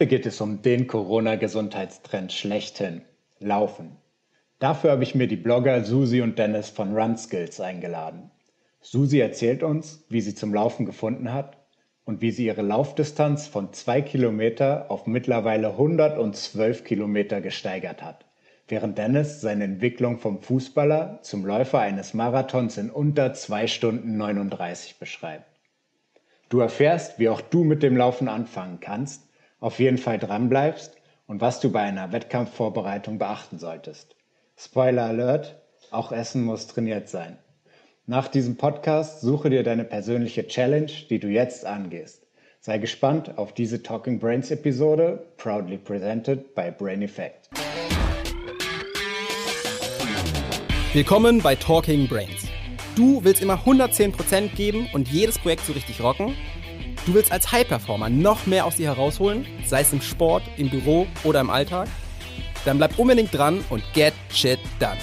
geht es um den Corona-Gesundheitstrend schlechthin, Laufen. Dafür habe ich mir die Blogger Susi und Dennis von RunSkills eingeladen. Susi erzählt uns, wie sie zum Laufen gefunden hat und wie sie ihre Laufdistanz von zwei Kilometer auf mittlerweile 112 Kilometer gesteigert hat, während Dennis seine Entwicklung vom Fußballer zum Läufer eines Marathons in unter zwei Stunden 39 beschreibt. Du erfährst, wie auch du mit dem Laufen anfangen kannst auf jeden Fall dranbleibst und was du bei einer Wettkampfvorbereitung beachten solltest. Spoiler Alert, auch Essen muss trainiert sein. Nach diesem Podcast suche dir deine persönliche Challenge, die du jetzt angehst. Sei gespannt auf diese Talking Brains Episode, proudly presented by Brain Effect. Willkommen bei Talking Brains. Du willst immer 110% geben und jedes Projekt so richtig rocken? Du willst als High-Performer noch mehr aus dir herausholen, sei es im Sport, im Büro oder im Alltag? Dann bleib unbedingt dran und get shit done.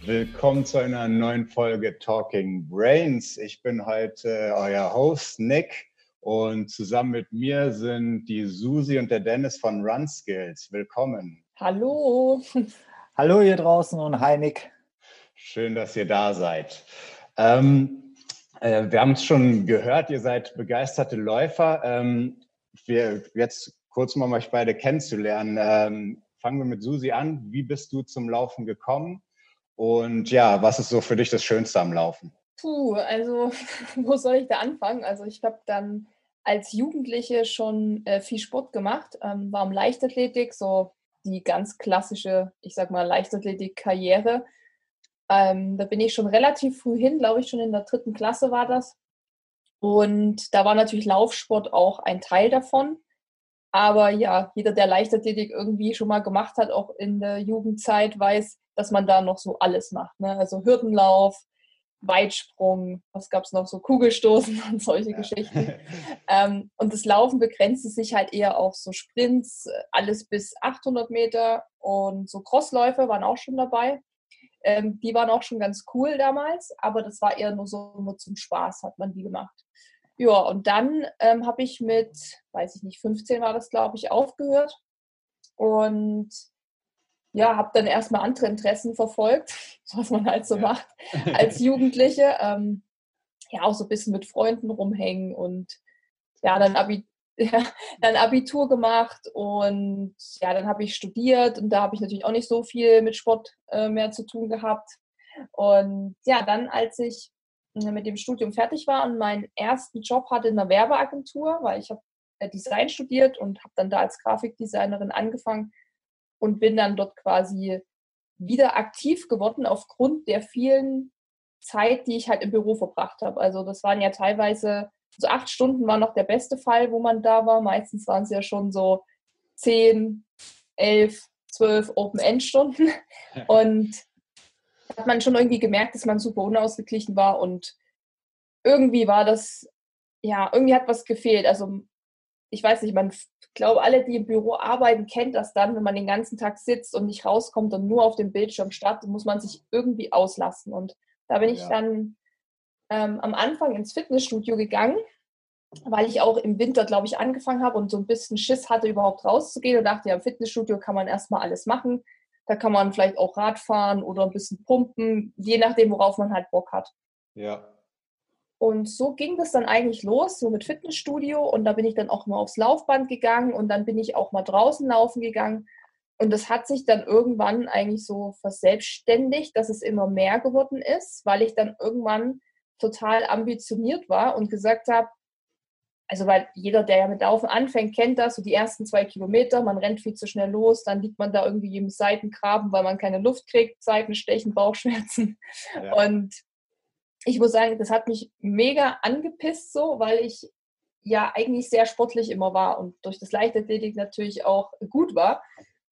Willkommen zu einer neuen Folge Talking Brains. Ich bin heute euer Host Nick und zusammen mit mir sind die Susi und der Dennis von Run Skills. Willkommen. Hallo. Hallo ihr draußen und hi Nick. Schön, dass ihr da seid. Ähm, äh, wir haben es schon gehört, ihr seid begeisterte Läufer. Ähm, wir, jetzt kurz mal euch beide kennenzulernen. Ähm, fangen wir mit Susi an. Wie bist du zum Laufen gekommen? Und ja, was ist so für dich das Schönste am Laufen? Puh, also wo soll ich da anfangen? Also ich habe dann als Jugendliche schon äh, viel Sport gemacht, ähm, war im Leichtathletik, so die ganz klassische, ich sag mal, Leichtathletik-Karriere. Ähm, da bin ich schon relativ früh hin, glaube ich, schon in der dritten Klasse war das. Und da war natürlich Laufsport auch ein Teil davon. Aber ja, jeder, der Leichtathletik irgendwie schon mal gemacht hat, auch in der Jugendzeit, weiß, dass man da noch so alles macht. Ne? Also Hürdenlauf, Weitsprung, was gab es noch, so Kugelstoßen und solche ja. Geschichten. Ähm, und das Laufen begrenzte sich halt eher auf so Sprints, alles bis 800 Meter und so Crossläufe waren auch schon dabei. Ähm, die waren auch schon ganz cool damals, aber das war eher nur so nur zum Spaß, hat man die gemacht. Ja, und dann ähm, habe ich mit, weiß ich nicht, 15 war das, glaube ich, aufgehört und ja, habe dann erstmal andere Interessen verfolgt, was man halt so ja. macht als Jugendliche. Ähm, ja, auch so ein bisschen mit Freunden rumhängen und ja, dann, Abi ja, dann Abitur gemacht und ja, dann habe ich studiert und da habe ich natürlich auch nicht so viel mit Sport äh, mehr zu tun gehabt. Und ja, dann als ich äh, mit dem Studium fertig war und meinen ersten Job hatte in einer Werbeagentur, weil ich habe äh, Design studiert und habe dann da als Grafikdesignerin angefangen, und bin dann dort quasi wieder aktiv geworden aufgrund der vielen Zeit, die ich halt im Büro verbracht habe. Also das waren ja teilweise, so acht Stunden war noch der beste Fall, wo man da war. Meistens waren es ja schon so zehn, elf, zwölf Open-End-Stunden. Und hat man schon irgendwie gemerkt, dass man super unausgeglichen war und irgendwie war das, ja, irgendwie hat was gefehlt. Also ich weiß nicht, man glaube, alle, die im Büro arbeiten, kennt das dann, wenn man den ganzen Tag sitzt und nicht rauskommt und nur auf dem Bildschirm startet, muss man sich irgendwie auslassen. Und da bin ich ja. dann ähm, am Anfang ins Fitnessstudio gegangen, weil ich auch im Winter, glaube ich, angefangen habe und so ein bisschen Schiss hatte, überhaupt rauszugehen und dachte, ja, im Fitnessstudio kann man erstmal alles machen. Da kann man vielleicht auch Rad fahren oder ein bisschen pumpen, je nachdem, worauf man halt Bock hat. Ja. Und so ging das dann eigentlich los, so mit Fitnessstudio. Und da bin ich dann auch mal aufs Laufband gegangen und dann bin ich auch mal draußen laufen gegangen. Und das hat sich dann irgendwann eigentlich so verselbstständigt, dass es immer mehr geworden ist, weil ich dann irgendwann total ambitioniert war und gesagt habe, also weil jeder, der ja mit Laufen anfängt, kennt das, so die ersten zwei Kilometer, man rennt viel zu schnell los, dann liegt man da irgendwie im Seitengraben, weil man keine Luft kriegt, Seitenstechen, Bauchschmerzen. Ja. Und ich muss sagen, das hat mich mega angepisst so, weil ich ja eigentlich sehr sportlich immer war und durch das Leichtathletik natürlich auch gut war.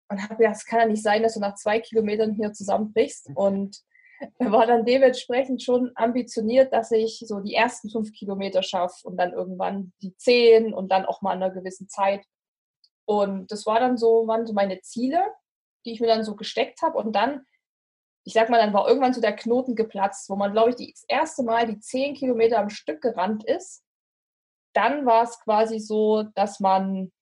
Und habe gedacht, es kann ja nicht sein, dass du nach zwei Kilometern hier zusammenbrichst. Und war dann dementsprechend schon ambitioniert, dass ich so die ersten fünf Kilometer schaffe und dann irgendwann die zehn und dann auch mal in einer gewissen Zeit. Und das war dann so, waren so meine Ziele. die ich mir dann so gesteckt habe. Und dann, ich sag mal, dann war irgendwann so der Knoten geplatzt, wo man, glaube ich, das erste Mal die zehn Kilometer am Stück gerannt ist. Dann war es quasi so, dass man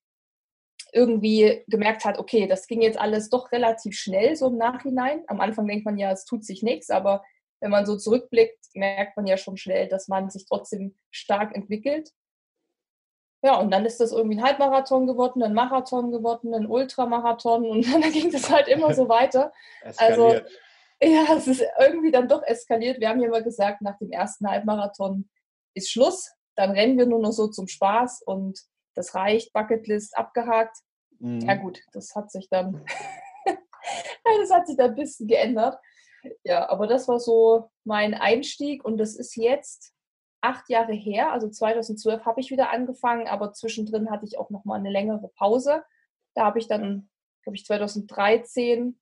irgendwie gemerkt hat, okay, das ging jetzt alles doch relativ schnell so im Nachhinein. Am Anfang denkt man ja, es tut sich nichts, aber wenn man so zurückblickt, merkt man ja schon schnell, dass man sich trotzdem stark entwickelt. Ja, und dann ist das irgendwie ein Halbmarathon geworden, ein Marathon geworden, ein Ultramarathon und dann ging das halt immer so weiter. also ja, es ist irgendwie dann doch eskaliert. Wir haben ja immer gesagt, nach dem ersten Halbmarathon ist Schluss. Dann rennen wir nur noch so zum Spaß und das reicht, Bucketlist abgehakt. Mhm. Ja gut, das hat sich dann, das hat sich dann ein bisschen geändert. Ja, aber das war so mein Einstieg und das ist jetzt acht Jahre her, also 2012 habe ich wieder angefangen, aber zwischendrin hatte ich auch noch mal eine längere Pause. Da habe ich dann, glaube ich, 2013,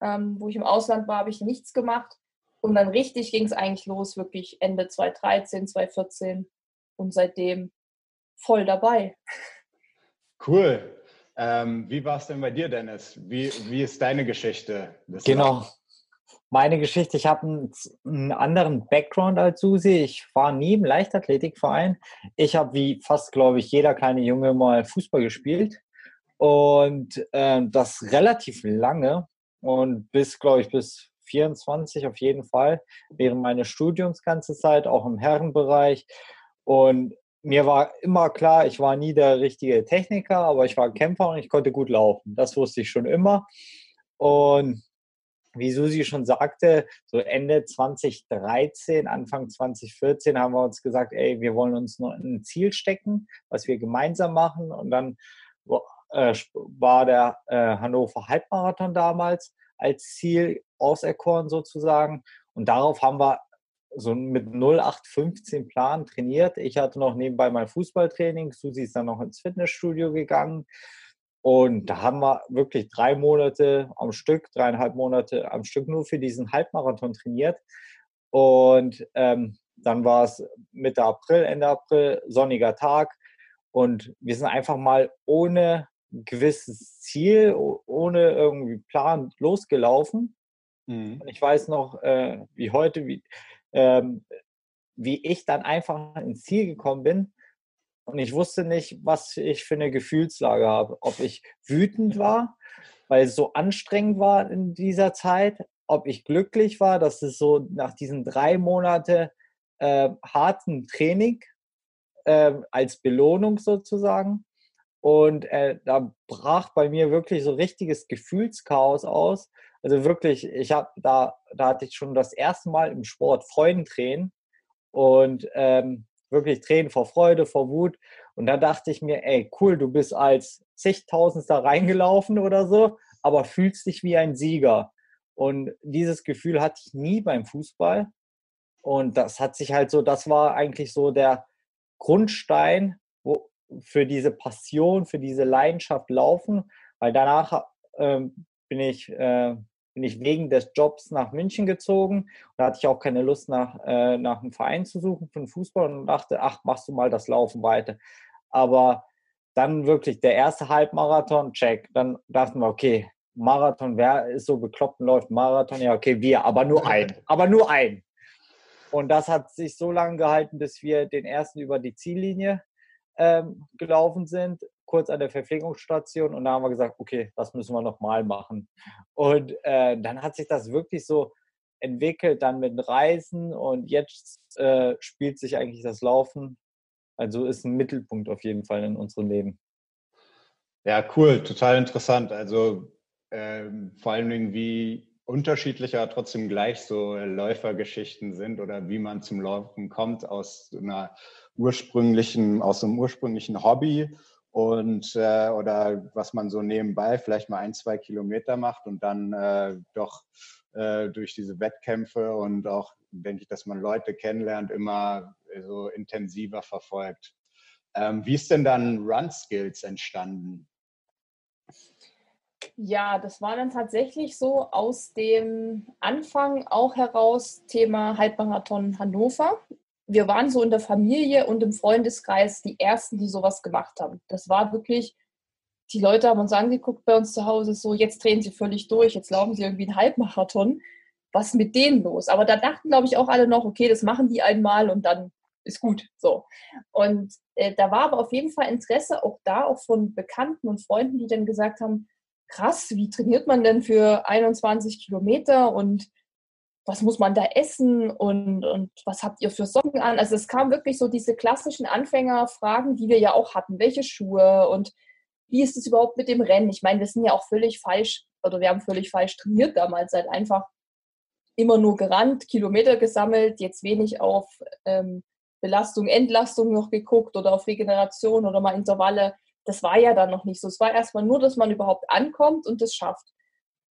ähm, wo ich im Ausland war, habe ich nichts gemacht. Und dann richtig ging es eigentlich los, wirklich Ende 2013, 2014 und seitdem voll dabei. Cool. Ähm, wie war es denn bei dir, Dennis? Wie, wie ist deine Geschichte? genau. Meine Geschichte, ich habe einen, einen, anderen Background als Susi. Ich war nie im Leichtathletikverein. Ich habe wie fast, glaube ich, jeder kleine Junge mal Fußball gespielt. Und äh, das relativ lange und bis, glaube ich, bis 24 auf jeden Fall, während meines Studiums ganze Zeit, auch im Herrenbereich. Und mir war immer klar, ich war nie der richtige Techniker, aber ich war Kämpfer und ich konnte gut laufen. Das wusste ich schon immer. Und wie Susi schon sagte, so Ende 2013, Anfang 2014 haben wir uns gesagt, ey, wir wollen uns noch ein Ziel stecken, was wir gemeinsam machen. Und dann äh, war der äh, Hannover Halbmarathon damals als Ziel auserkoren sozusagen. Und darauf haben wir so mit 0815 Plan trainiert. Ich hatte noch nebenbei mein Fußballtraining. Susi ist dann noch ins Fitnessstudio gegangen. Und da haben wir wirklich drei Monate am Stück, dreieinhalb Monate am Stück nur für diesen Halbmarathon trainiert. Und ähm, dann war es Mitte April, Ende April, sonniger Tag. Und wir sind einfach mal ohne gewisses Ziel, ohne irgendwie Plan losgelaufen. Mhm. Ich weiß noch, äh, wie heute, wie, ähm, wie ich dann einfach ins Ziel gekommen bin. Und ich wusste nicht, was ich für eine Gefühlslage habe. Ob ich wütend war, weil es so anstrengend war in dieser Zeit, ob ich glücklich war, dass es so nach diesen drei Monate äh, harten Training äh, als Belohnung sozusagen. Und äh, da brach bei mir wirklich so richtiges Gefühlschaos aus. Also wirklich, ich habe da, da hatte ich schon das erste Mal im Sport Freudentränen und ähm, wirklich Tränen vor Freude, vor Wut. Und da dachte ich mir, ey, cool, du bist als zigtausendster reingelaufen oder so, aber fühlst dich wie ein Sieger. Und dieses Gefühl hatte ich nie beim Fußball. Und das hat sich halt so, das war eigentlich so der Grundstein für diese Passion, für diese Leidenschaft laufen, weil danach ähm, bin ich, äh, bin ich wegen des Jobs nach München gezogen. Da hatte ich auch keine Lust, nach, äh, nach einem Verein zu suchen für den Fußball und dachte, ach, machst du mal das Laufen weiter. Aber dann wirklich der erste Halbmarathon, check. Dann dachten wir, okay, Marathon, wer ist so bekloppt und läuft Marathon? Ja, okay, wir, aber nur ein. Aber nur ein. Und das hat sich so lange gehalten, bis wir den ersten über die Ziellinie ähm, gelaufen sind kurz an der Verpflegungsstation und da haben wir gesagt, okay, das müssen wir nochmal machen. Und äh, dann hat sich das wirklich so entwickelt, dann mit Reisen und jetzt äh, spielt sich eigentlich das Laufen. Also ist ein Mittelpunkt auf jeden Fall in unserem Leben. Ja, cool, total interessant. Also ähm, vor allen Dingen, wie unterschiedlicher trotzdem gleich so Läufergeschichten sind oder wie man zum Laufen kommt aus einer ursprünglichen, aus einem ursprünglichen Hobby und äh, oder was man so nebenbei vielleicht mal ein, zwei Kilometer macht und dann äh, doch äh, durch diese Wettkämpfe und auch, denke ich, dass man Leute kennenlernt, immer so intensiver verfolgt. Ähm, wie ist denn dann Run Skills entstanden? Ja, das war dann tatsächlich so aus dem Anfang auch heraus Thema Halbmarathon Hannover wir waren so in der Familie und im Freundeskreis die Ersten, die sowas gemacht haben. Das war wirklich die Leute haben uns angeguckt bei uns zu Hause, so jetzt drehen sie völlig durch, jetzt laufen sie irgendwie einen Halbmarathon. Was mit denen los? Aber da dachten, glaube ich, auch alle noch, okay, das machen die einmal und dann ist gut. So. Und äh, da war aber auf jeden Fall Interesse auch da, auch von Bekannten und Freunden, die dann gesagt haben, krass, wie trainiert man denn für 21 Kilometer und was muss man da essen und, und was habt ihr für Socken an? Also es kam wirklich so diese klassischen Anfängerfragen, die wir ja auch hatten. Welche Schuhe und wie ist es überhaupt mit dem Rennen? Ich meine, wir sind ja auch völlig falsch oder wir haben völlig falsch trainiert damals, halt einfach immer nur gerannt, Kilometer gesammelt, jetzt wenig auf ähm, Belastung, Entlastung noch geguckt oder auf Regeneration oder mal Intervalle. Das war ja dann noch nicht so. Es war erstmal nur, dass man überhaupt ankommt und das schafft.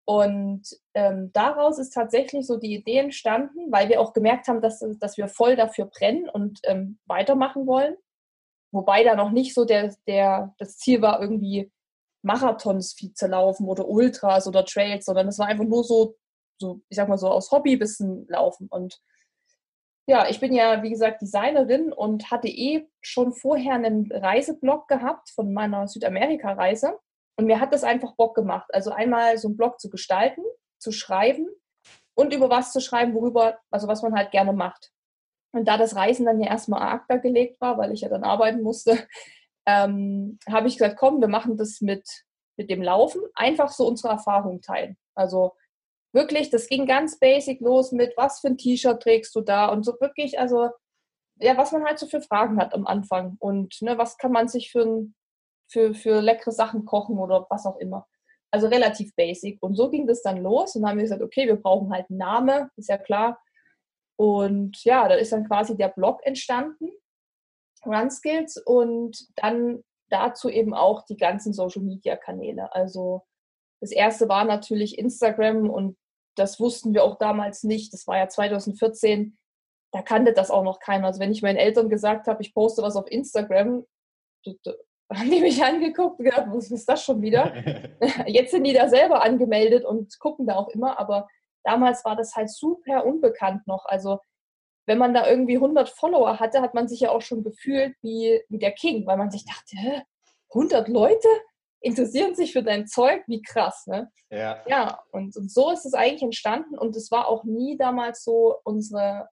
Und ähm, daraus ist tatsächlich so die Idee entstanden, weil wir auch gemerkt haben, dass, dass wir voll dafür brennen und ähm, weitermachen wollen. Wobei da noch nicht so der, der, das Ziel war, irgendwie Marathons viel zu laufen oder Ultras oder Trails, sondern es war einfach nur so, so, ich sag mal so, aus Hobby bisschen laufen. Und ja, ich bin ja, wie gesagt, Designerin und hatte eh schon vorher einen Reiseblog gehabt von meiner Südamerika-Reise. Und mir hat das einfach Bock gemacht. Also einmal so einen Blog zu gestalten, zu schreiben und über was zu schreiben, worüber, also was man halt gerne macht. Und da das Reisen dann ja erstmal ACTA gelegt war, weil ich ja dann arbeiten musste, ähm, habe ich gesagt, komm, wir machen das mit, mit dem Laufen, einfach so unsere Erfahrungen teilen. Also wirklich, das ging ganz basic los mit, was für ein T-Shirt trägst du da und so wirklich, also ja, was man halt so für Fragen hat am Anfang und ne, was kann man sich für ein für, für leckere Sachen kochen oder was auch immer. Also relativ basic. Und so ging das dann los und haben wir gesagt, okay, wir brauchen halt einen Namen, ist ja klar. Und ja, da ist dann quasi der Blog entstanden, Runskills, und dann dazu eben auch die ganzen Social Media Kanäle. Also das erste war natürlich Instagram und das wussten wir auch damals nicht. Das war ja 2014. Da kannte das auch noch keiner. Also wenn ich meinen Eltern gesagt habe, ich poste was auf Instagram, haben die mich angeguckt und gedacht, was ist das schon wieder? Jetzt sind die da selber angemeldet und gucken da auch immer, aber damals war das halt super unbekannt noch. Also wenn man da irgendwie 100 Follower hatte, hat man sich ja auch schon gefühlt wie, wie der King, weil man sich dachte, hä, 100 Leute interessieren sich für dein Zeug, wie krass, ne? Ja. Ja, und, und so ist es eigentlich entstanden und es war auch nie damals so unsere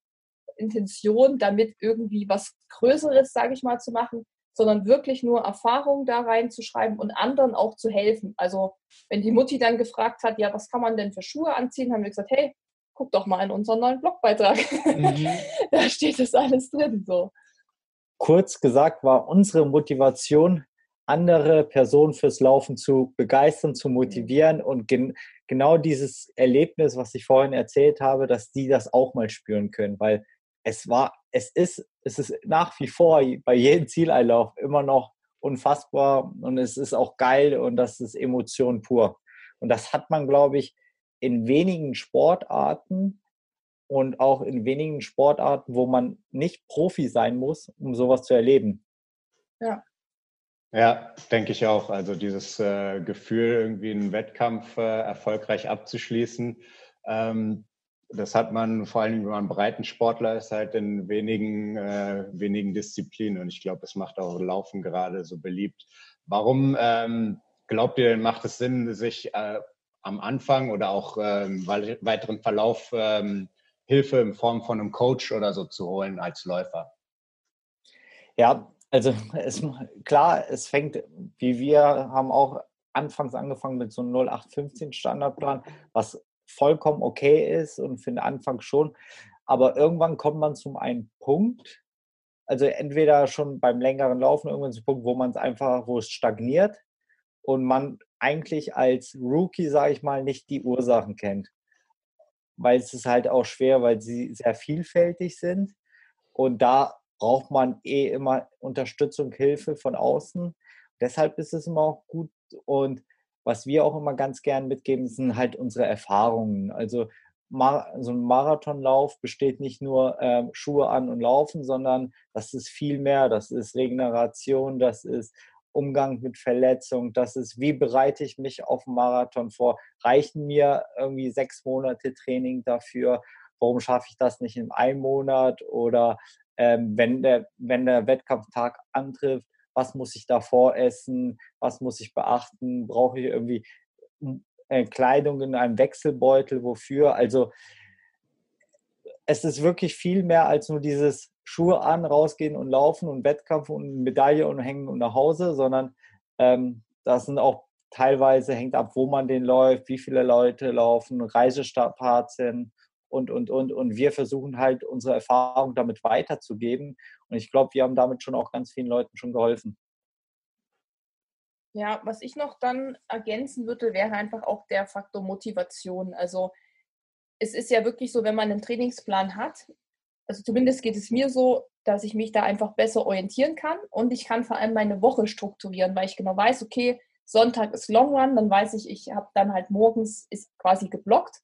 Intention, damit irgendwie was Größeres, sage ich mal, zu machen, sondern wirklich nur Erfahrungen da reinzuschreiben und anderen auch zu helfen. Also wenn die Mutti dann gefragt hat, ja, was kann man denn für Schuhe anziehen, haben wir gesagt, hey, guck doch mal in unseren neuen Blogbeitrag. Mhm. da steht das alles drin. So. Kurz gesagt war unsere Motivation, andere Personen fürs Laufen zu begeistern, zu motivieren und gen genau dieses Erlebnis, was ich vorhin erzählt habe, dass die das auch mal spüren können, weil es war, es ist, es ist nach wie vor bei jedem Zieleinlauf immer noch unfassbar und es ist auch geil und das ist Emotion pur. Und das hat man, glaube ich, in wenigen Sportarten und auch in wenigen Sportarten, wo man nicht Profi sein muss, um sowas zu erleben. Ja. Ja, denke ich auch. Also dieses äh, Gefühl, irgendwie einen Wettkampf äh, erfolgreich abzuschließen, ähm, das hat man vor allem, wenn man Breitensportler ist, halt in wenigen, äh, wenigen Disziplinen. Und ich glaube, es macht auch Laufen gerade so beliebt. Warum ähm, glaubt ihr, macht es Sinn, sich äh, am Anfang oder auch ähm, weiteren Verlauf ähm, Hilfe in Form von einem Coach oder so zu holen als Läufer? Ja, also es, klar, es fängt, wie wir haben auch anfangs angefangen mit so einem 0815 Standardplan, was vollkommen okay ist und für den Anfang schon. Aber irgendwann kommt man zum einen Punkt, also entweder schon beim längeren Laufen irgendwann zum Punkt, wo man es einfach, wo es stagniert und man eigentlich als Rookie, sage ich mal, nicht die Ursachen kennt. Weil es ist halt auch schwer, weil sie sehr vielfältig sind. Und da braucht man eh immer Unterstützung, Hilfe von außen. Deshalb ist es immer auch gut und was wir auch immer ganz gern mitgeben, sind halt unsere Erfahrungen. Also so ein Marathonlauf besteht nicht nur äh, Schuhe an und Laufen, sondern das ist viel mehr. Das ist Regeneration, das ist Umgang mit Verletzungen, das ist, wie bereite ich mich auf einen Marathon vor? Reichen mir irgendwie sechs Monate Training dafür? Warum schaffe ich das nicht in einem Monat? Oder ähm, wenn, der, wenn der Wettkampftag antrifft, was muss ich davor essen, was muss ich beachten, brauche ich irgendwie äh, Kleidung in einem Wechselbeutel, wofür. Also es ist wirklich viel mehr als nur dieses Schuhe an, rausgehen und laufen und Wettkampf und Medaille und hängen und nach Hause, sondern ähm, das sind auch teilweise hängt ab, wo man den läuft, wie viele Leute laufen, Reisestrapazen und, und, und. Und wir versuchen halt unsere Erfahrung damit weiterzugeben. Und ich glaube, wir haben damit schon auch ganz vielen Leuten schon geholfen. Ja, was ich noch dann ergänzen würde, wäre einfach auch der Faktor Motivation. Also es ist ja wirklich so, wenn man einen Trainingsplan hat, also zumindest geht es mir so, dass ich mich da einfach besser orientieren kann und ich kann vor allem meine Woche strukturieren, weil ich genau weiß, okay, Sonntag ist Long Run, dann weiß ich, ich habe dann halt morgens ist quasi geblockt.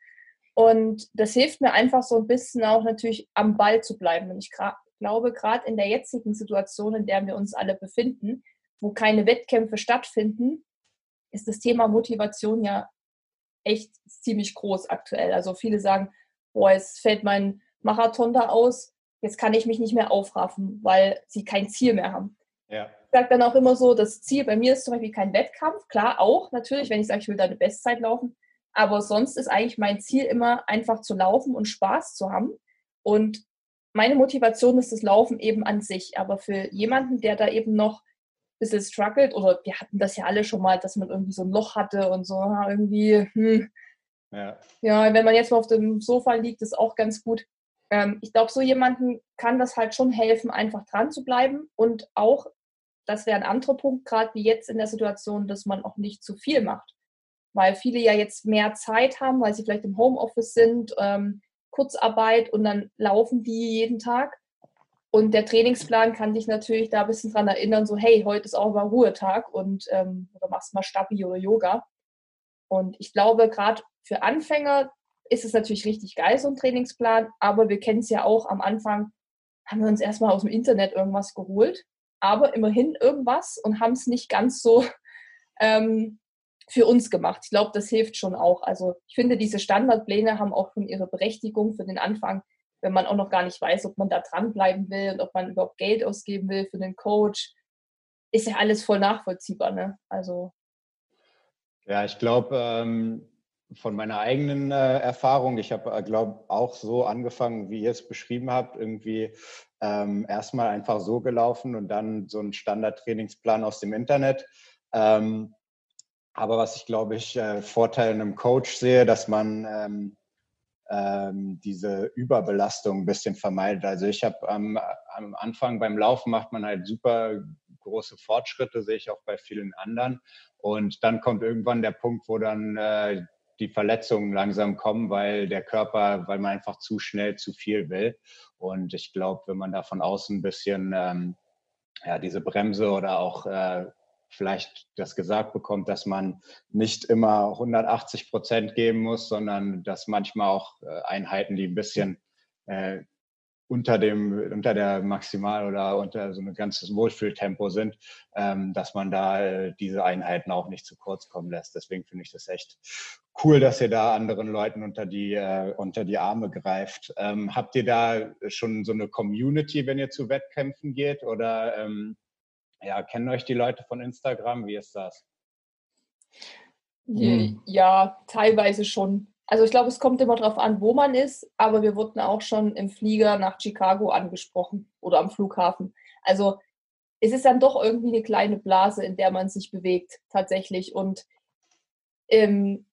Und das hilft mir einfach so ein bisschen auch natürlich am Ball zu bleiben. Und ich glaube, gerade in der jetzigen Situation, in der wir uns alle befinden, wo keine Wettkämpfe stattfinden, ist das Thema Motivation ja echt ziemlich groß aktuell. Also viele sagen, boah, es fällt mein Marathon da aus, jetzt kann ich mich nicht mehr aufraffen, weil sie kein Ziel mehr haben. Ja sage dann auch immer so, das Ziel bei mir ist zum Beispiel kein Wettkampf. Klar, auch natürlich, wenn ich sage, ich will da eine Bestzeit laufen. Aber sonst ist eigentlich mein Ziel immer einfach zu laufen und Spaß zu haben. Und meine Motivation ist das Laufen eben an sich. Aber für jemanden, der da eben noch ein bisschen struggelt, oder wir hatten das ja alle schon mal, dass man irgendwie so ein Loch hatte und so, irgendwie, hm, ja. ja, wenn man jetzt mal auf dem Sofa liegt, ist auch ganz gut. Ähm, ich glaube, so jemanden kann das halt schon helfen, einfach dran zu bleiben und auch das wäre ein anderer Punkt, gerade wie jetzt in der Situation, dass man auch nicht zu viel macht. Weil viele ja jetzt mehr Zeit haben, weil sie vielleicht im Homeoffice sind, ähm, Kurzarbeit und dann laufen die jeden Tag. Und der Trainingsplan kann dich natürlich da ein bisschen dran erinnern, so hey, heute ist auch mal Ruhetag und ähm, oder machst mal Stabi oder Yoga. Und ich glaube, gerade für Anfänger ist es natürlich richtig geil, so ein Trainingsplan, aber wir kennen es ja auch am Anfang, haben wir uns erstmal aus dem Internet irgendwas geholt aber immerhin irgendwas und haben es nicht ganz so ähm, für uns gemacht. Ich glaube, das hilft schon auch. Also ich finde, diese Standardpläne haben auch schon ihre Berechtigung für den Anfang, wenn man auch noch gar nicht weiß, ob man da dranbleiben will und ob man überhaupt Geld ausgeben will für den Coach. Ist ja alles voll nachvollziehbar, ne? Also. Ja, ich glaube, ähm, von meiner eigenen äh, Erfahrung, ich habe, äh, glaube auch so angefangen, wie ihr es beschrieben habt, irgendwie ähm, erstmal einfach so gelaufen und dann so ein Standardtrainingsplan aus dem Internet. Ähm, aber was ich, glaube ich, äh, Vorteil in einem Coach sehe, dass man ähm, ähm, diese Überbelastung ein bisschen vermeidet. Also ich habe am, am Anfang beim Laufen macht man halt super große Fortschritte, sehe ich auch bei vielen anderen. Und dann kommt irgendwann der Punkt, wo dann äh, die Verletzungen langsam kommen, weil der Körper, weil man einfach zu schnell zu viel will. Und ich glaube, wenn man da von außen ein bisschen ähm, ja, diese Bremse oder auch äh, vielleicht das gesagt bekommt, dass man nicht immer 180 Prozent geben muss, sondern dass manchmal auch äh, Einheiten, die ein bisschen äh, unter dem, unter der Maximal- oder unter so ein ganzes Wohlfühltempo sind, ähm, dass man da äh, diese Einheiten auch nicht zu kurz kommen lässt. Deswegen finde ich das echt cool, dass ihr da anderen Leuten unter die, äh, unter die Arme greift. Ähm, habt ihr da schon so eine Community, wenn ihr zu Wettkämpfen geht? Oder ähm, ja, kennen euch die Leute von Instagram? Wie ist das? Ja, teilweise schon. Also ich glaube, es kommt immer darauf an, wo man ist, aber wir wurden auch schon im Flieger nach Chicago angesprochen oder am Flughafen. Also es ist dann doch irgendwie eine kleine Blase, in der man sich bewegt tatsächlich. Und ähm,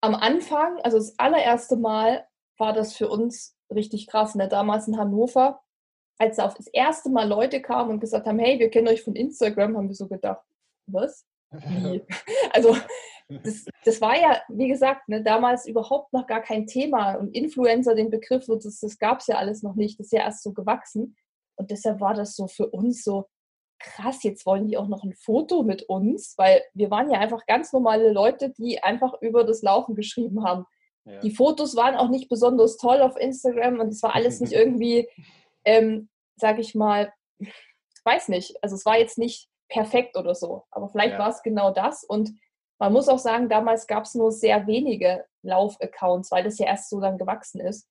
am Anfang, also das allererste Mal, war das für uns richtig krass. Ne? Damals in Hannover, als da auf das erste Mal Leute kamen und gesagt haben, hey, wir kennen euch von Instagram, haben wir so gedacht, was? Wie? also das, das war ja, wie gesagt, ne, damals überhaupt noch gar kein Thema. Und Influencer, den Begriff, das, das gab es ja alles noch nicht. Das ist ja erst so gewachsen. Und deshalb war das so für uns so krass, jetzt wollen die auch noch ein Foto mit uns, weil wir waren ja einfach ganz normale Leute, die einfach über das Laufen geschrieben haben. Ja. Die Fotos waren auch nicht besonders toll auf Instagram und es war alles nicht irgendwie, ähm, sag ich mal, weiß nicht, also es war jetzt nicht perfekt oder so, aber vielleicht ja. war es genau das und man muss auch sagen, damals gab es nur sehr wenige Lauf-Accounts, weil das ja erst so dann gewachsen ist.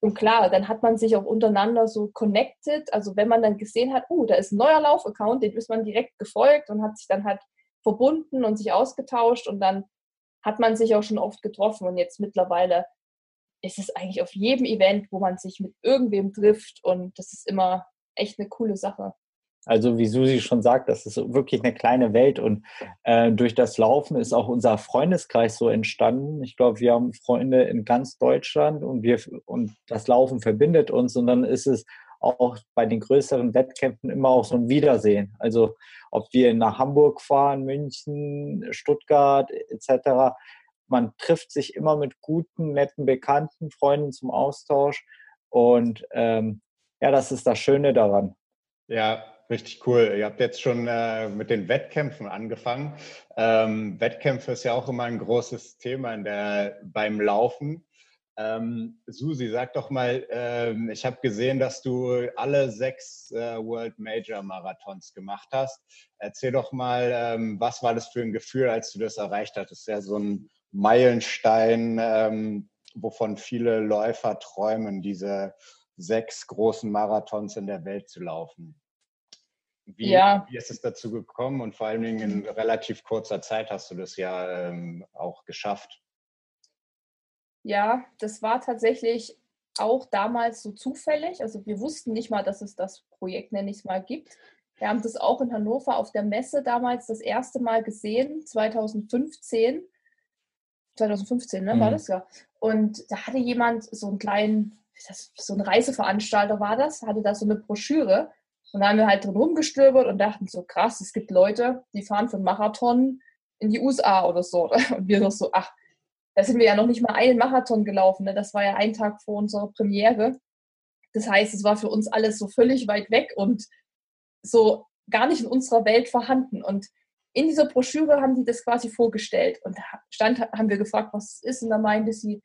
und klar, dann hat man sich auch untereinander so connected. Also wenn man dann gesehen hat, oh, da ist ein neuer Lauf-Account, dem ist man direkt gefolgt und hat sich dann halt verbunden und sich ausgetauscht und dann hat man sich auch schon oft getroffen und jetzt mittlerweile ist es eigentlich auf jedem Event, wo man sich mit irgendwem trifft und das ist immer echt eine coole Sache. Also wie Susi schon sagt, das ist wirklich eine kleine Welt und äh, durch das Laufen ist auch unser Freundeskreis so entstanden. Ich glaube, wir haben Freunde in ganz Deutschland und wir und das Laufen verbindet uns und dann ist es auch bei den größeren Wettkämpfen immer auch so ein Wiedersehen. Also ob wir nach Hamburg fahren, München, Stuttgart etc. Man trifft sich immer mit guten, netten, bekannten Freunden zum Austausch und ähm, ja, das ist das Schöne daran. Ja, Richtig cool. Ihr habt jetzt schon äh, mit den Wettkämpfen angefangen. Ähm, Wettkämpfe ist ja auch immer ein großes Thema der, beim Laufen. Ähm, Susi, sag doch mal, ähm, ich habe gesehen, dass du alle sechs äh, World Major Marathons gemacht hast. Erzähl doch mal, ähm, was war das für ein Gefühl, als du das erreicht hattest? Ja so ein Meilenstein, ähm, wovon viele Läufer träumen, diese sechs großen Marathons in der Welt zu laufen. Wie, ja. wie ist es dazu gekommen und vor allen Dingen in relativ kurzer Zeit hast du das ja ähm, auch geschafft? Ja, das war tatsächlich auch damals so zufällig. Also wir wussten nicht mal, dass es das Projekt, nenne ich es mal, gibt. Wir haben das auch in Hannover auf der Messe damals das erste Mal gesehen, 2015. 2015, ne, mhm. war das ja. Und da hatte jemand so einen kleinen, so ein Reiseveranstalter war das, hatte da so eine Broschüre und da haben wir halt drin rumgestöbert und dachten so, krass, es gibt Leute, die fahren für einen Marathon in die USA oder so. Und wir doch so, ach, da sind wir ja noch nicht mal einen Marathon gelaufen. Ne? Das war ja ein Tag vor unserer Premiere. Das heißt, es war für uns alles so völlig weit weg und so gar nicht in unserer Welt vorhanden. Und in dieser Broschüre haben die das quasi vorgestellt. Und da stand, haben wir gefragt, was es ist. Und da meinte sie,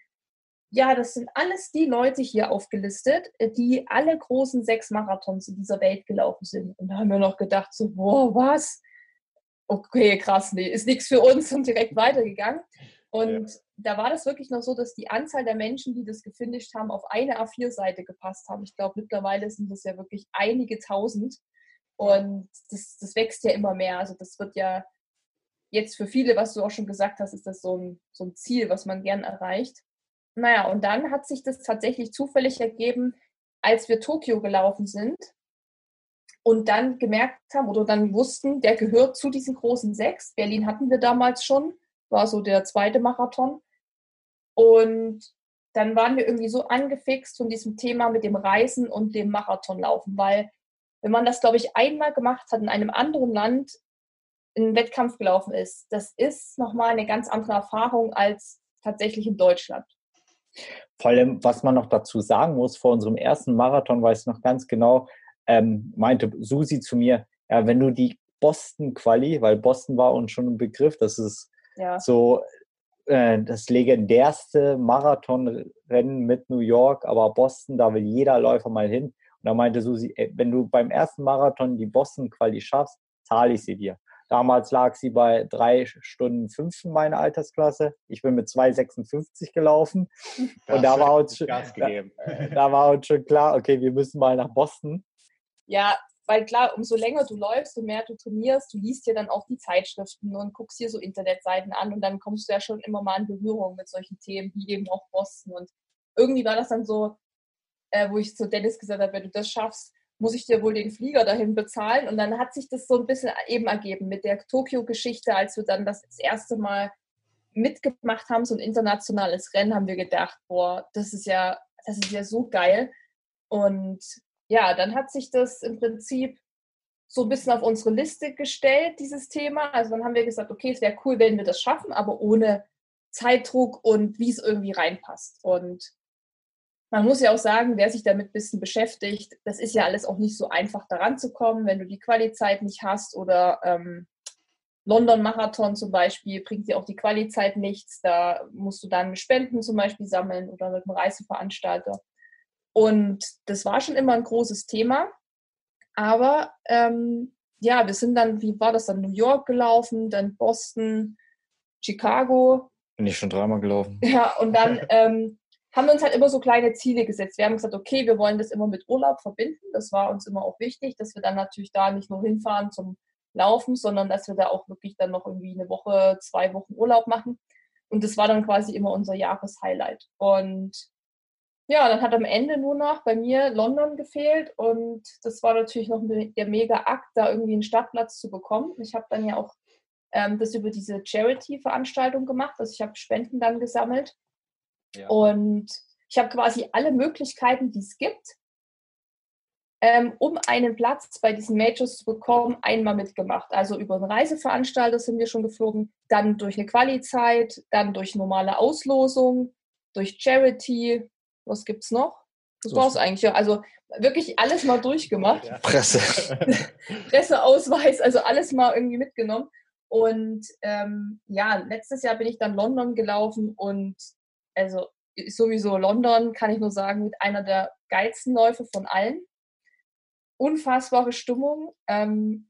ja, das sind alles die Leute hier aufgelistet, äh, die alle großen sechs Marathons in dieser Welt gelaufen sind. Und da haben wir noch gedacht, so, boah, was? Okay, krass, nee, ist nichts für uns und direkt weitergegangen. Und ja. da war das wirklich noch so, dass die Anzahl der Menschen, die das gefinisht haben, auf eine A4-Seite gepasst haben. Ich glaube, mittlerweile sind das ja wirklich einige tausend. Und das, das wächst ja immer mehr. Also das wird ja jetzt für viele, was du auch schon gesagt hast, ist das so ein, so ein Ziel, was man gern erreicht. Naja, und dann hat sich das tatsächlich zufällig ergeben, als wir Tokio gelaufen sind und dann gemerkt haben oder dann wussten, der gehört zu diesen großen sechs. Berlin hatten wir damals schon, war so der zweite Marathon. Und dann waren wir irgendwie so angefixt von diesem Thema mit dem Reisen und dem Marathonlaufen, weil wenn man das, glaube ich, einmal gemacht hat in einem anderen Land, in Wettkampf gelaufen ist, das ist nochmal eine ganz andere Erfahrung als tatsächlich in Deutschland. Vor allem, was man noch dazu sagen muss, vor unserem ersten Marathon weiß ich noch ganz genau, ähm, meinte Susi zu mir, ja, wenn du die Boston-Quali, weil Boston war uns schon ein Begriff, das ist ja. so äh, das legendärste Marathonrennen mit New York, aber Boston, da will jeder Läufer mal hin. Und da meinte Susi, ey, wenn du beim ersten Marathon die Boston-Quali schaffst, zahle ich sie dir. Damals lag sie bei drei Stunden fünf in meiner Altersklasse. Ich bin mit 2,56 gelaufen. und da war, uns schon, da, da war uns schon klar, okay, wir müssen mal nach Boston. Ja, weil klar, umso länger du läufst, umso mehr du trainierst, du liest ja dann auch die Zeitschriften und guckst dir so Internetseiten an und dann kommst du ja schon immer mal in Berührung mit solchen Themen, wie eben auch Boston. Und irgendwie war das dann so, äh, wo ich zu Dennis gesagt habe, wenn du das schaffst, muss ich dir wohl den Flieger dahin bezahlen? Und dann hat sich das so ein bisschen eben ergeben mit der Tokio-Geschichte, als wir dann das, das erste Mal mitgemacht haben, so ein internationales Rennen, haben wir gedacht, boah, das ist ja, das ist ja so geil. Und ja, dann hat sich das im Prinzip so ein bisschen auf unsere Liste gestellt, dieses Thema. Also dann haben wir gesagt, okay, es wäre cool, wenn wir das schaffen, aber ohne Zeitdruck und wie es irgendwie reinpasst. Und man muss ja auch sagen, wer sich damit ein bisschen beschäftigt, das ist ja alles auch nicht so einfach daran zu kommen, wenn du die Qualizeit nicht hast oder ähm, London Marathon zum Beispiel bringt dir auch die Qualizeit nichts. Da musst du dann Spenden zum Beispiel sammeln oder mit einem Reiseveranstalter. Und das war schon immer ein großes Thema. Aber ähm, ja, wir sind dann, wie war das dann, New York gelaufen, dann Boston, Chicago. Bin ich schon dreimal gelaufen. Ja, und dann ähm, haben wir uns halt immer so kleine Ziele gesetzt. Wir haben gesagt, okay, wir wollen das immer mit Urlaub verbinden. Das war uns immer auch wichtig, dass wir dann natürlich da nicht nur hinfahren zum Laufen, sondern dass wir da auch wirklich dann noch irgendwie eine Woche, zwei Wochen Urlaub machen. Und das war dann quasi immer unser Jahreshighlight. Und ja, dann hat am Ende nur noch bei mir London gefehlt und das war natürlich noch der mega Akt, da irgendwie einen Stadtplatz zu bekommen. Ich habe dann ja auch ähm, das über diese Charity-Veranstaltung gemacht, also ich habe Spenden dann gesammelt ja. und ich habe quasi alle Möglichkeiten, die es gibt, ähm, um einen Platz bei diesen Majors zu bekommen, einmal mitgemacht. Also über einen Reiseveranstalter sind wir schon geflogen, dann durch eine Quali-Zeit, dann durch normale Auslosung, durch Charity, was gibt es noch? Das war es eigentlich. Ja. Also wirklich alles mal durchgemacht. Ja. Presse. Presseausweis, also alles mal irgendwie mitgenommen. Und ähm, ja, letztes Jahr bin ich dann London gelaufen und also sowieso London, kann ich nur sagen, mit einer der geilsten Läufe von allen. Unfassbare Stimmung. Ähm,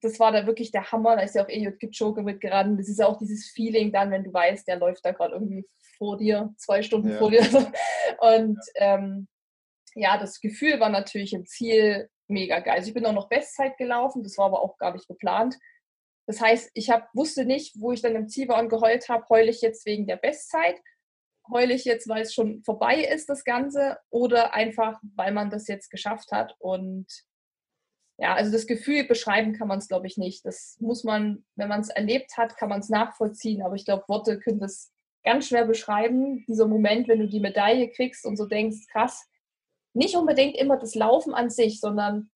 das war da wirklich der Hammer. Da ist ja auch Eliot Kipchoge mitgerannt. Das ist ja auch dieses Feeling dann, wenn du weißt, der läuft da gerade irgendwie vor dir, zwei Stunden ja. vor dir. Und ja. Ähm, ja, das Gefühl war natürlich im Ziel mega geil. Also ich bin auch noch Bestzeit gelaufen, das war aber auch gar nicht geplant. Das heißt, ich hab, wusste nicht, wo ich dann im Ziel war und geheult habe, heule ich jetzt wegen der Bestzeit, heule ich jetzt, weil es schon vorbei ist, das Ganze, oder einfach, weil man das jetzt geschafft hat. Und ja, also das Gefühl beschreiben kann man es, glaube ich, nicht. Das muss man, wenn man es erlebt hat, kann man es nachvollziehen. Aber ich glaube, Worte können das ganz schwer beschreiben. Dieser Moment, wenn du die Medaille kriegst und so denkst, krass, nicht unbedingt immer das Laufen an sich, sondern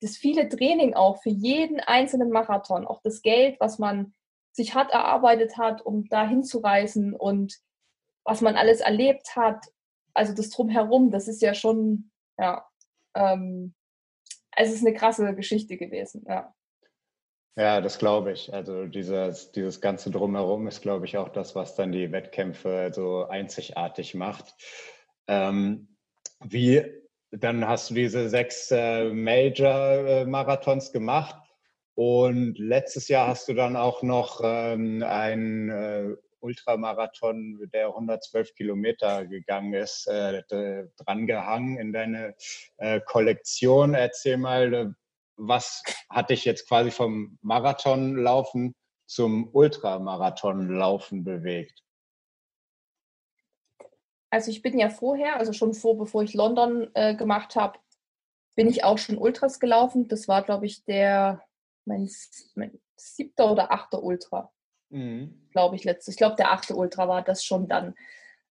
das viele Training auch für jeden einzelnen Marathon, auch das Geld, was man sich hart erarbeitet hat, um da hinzureisen und was man alles erlebt hat, also das drumherum, das ist ja schon, ja, ähm, es ist eine krasse Geschichte gewesen, ja. Ja, das glaube ich. Also dieses, dieses ganze Drumherum ist, glaube ich, auch das, was dann die Wettkämpfe so einzigartig macht. Ähm, wie, dann hast du diese sechs äh, Major-Marathons gemacht und letztes Jahr hast du dann auch noch ähm, einen äh, Ultramarathon, der 112 Kilometer gegangen ist, äh, drangehangen in deine äh, Kollektion. Erzähl mal, äh, was hat dich jetzt quasi vom Marathonlaufen zum Ultramarathonlaufen bewegt? Also ich bin ja vorher, also schon vor, bevor ich London äh, gemacht habe, bin ich auch schon Ultras gelaufen. Das war, glaube ich, der mein, mein siebter oder achter Ultra mhm. glaube ich, letztes. Ich glaube, der achte Ultra war das schon dann.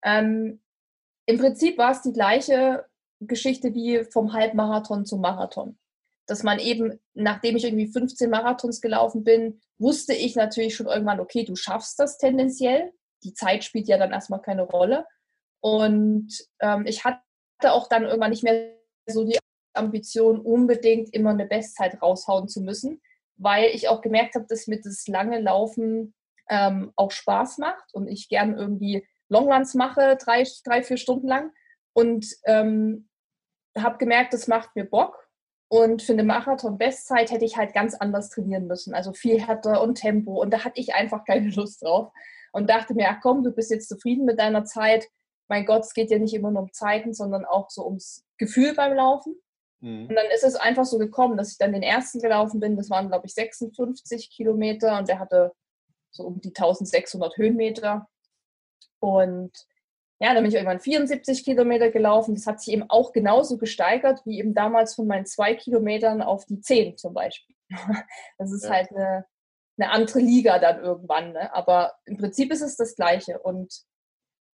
Ähm, Im Prinzip war es die gleiche Geschichte wie vom Halbmarathon zum Marathon. Dass man eben, nachdem ich irgendwie 15 Marathons gelaufen bin, wusste ich natürlich schon irgendwann, okay, du schaffst das tendenziell. Die Zeit spielt ja dann erstmal keine Rolle. Und ähm, ich hatte auch dann irgendwann nicht mehr so die Ambition, unbedingt immer eine Bestzeit raushauen zu müssen, weil ich auch gemerkt habe, dass mir das lange Laufen ähm, auch Spaß macht und ich gern irgendwie Longruns mache, drei, drei vier Stunden lang. Und ähm, habe gemerkt, das macht mir Bock. Und für eine Marathon-Bestzeit hätte ich halt ganz anders trainieren müssen. Also viel härter und Tempo. Und da hatte ich einfach keine Lust drauf. Und dachte mir, ach komm, du bist jetzt zufrieden mit deiner Zeit. Mein Gott, es geht ja nicht immer nur um Zeiten, sondern auch so ums Gefühl beim Laufen. Mhm. Und dann ist es einfach so gekommen, dass ich dann den ersten gelaufen bin. Das waren, glaube ich, 56 Kilometer und der hatte so um die 1600 Höhenmeter. Und ja, dann bin ich irgendwann 74 Kilometer gelaufen. Das hat sich eben auch genauso gesteigert wie eben damals von meinen zwei Kilometern auf die zehn zum Beispiel. Das ist ja. halt eine, eine andere Liga dann irgendwann. Ne? Aber im Prinzip ist es das Gleiche. Und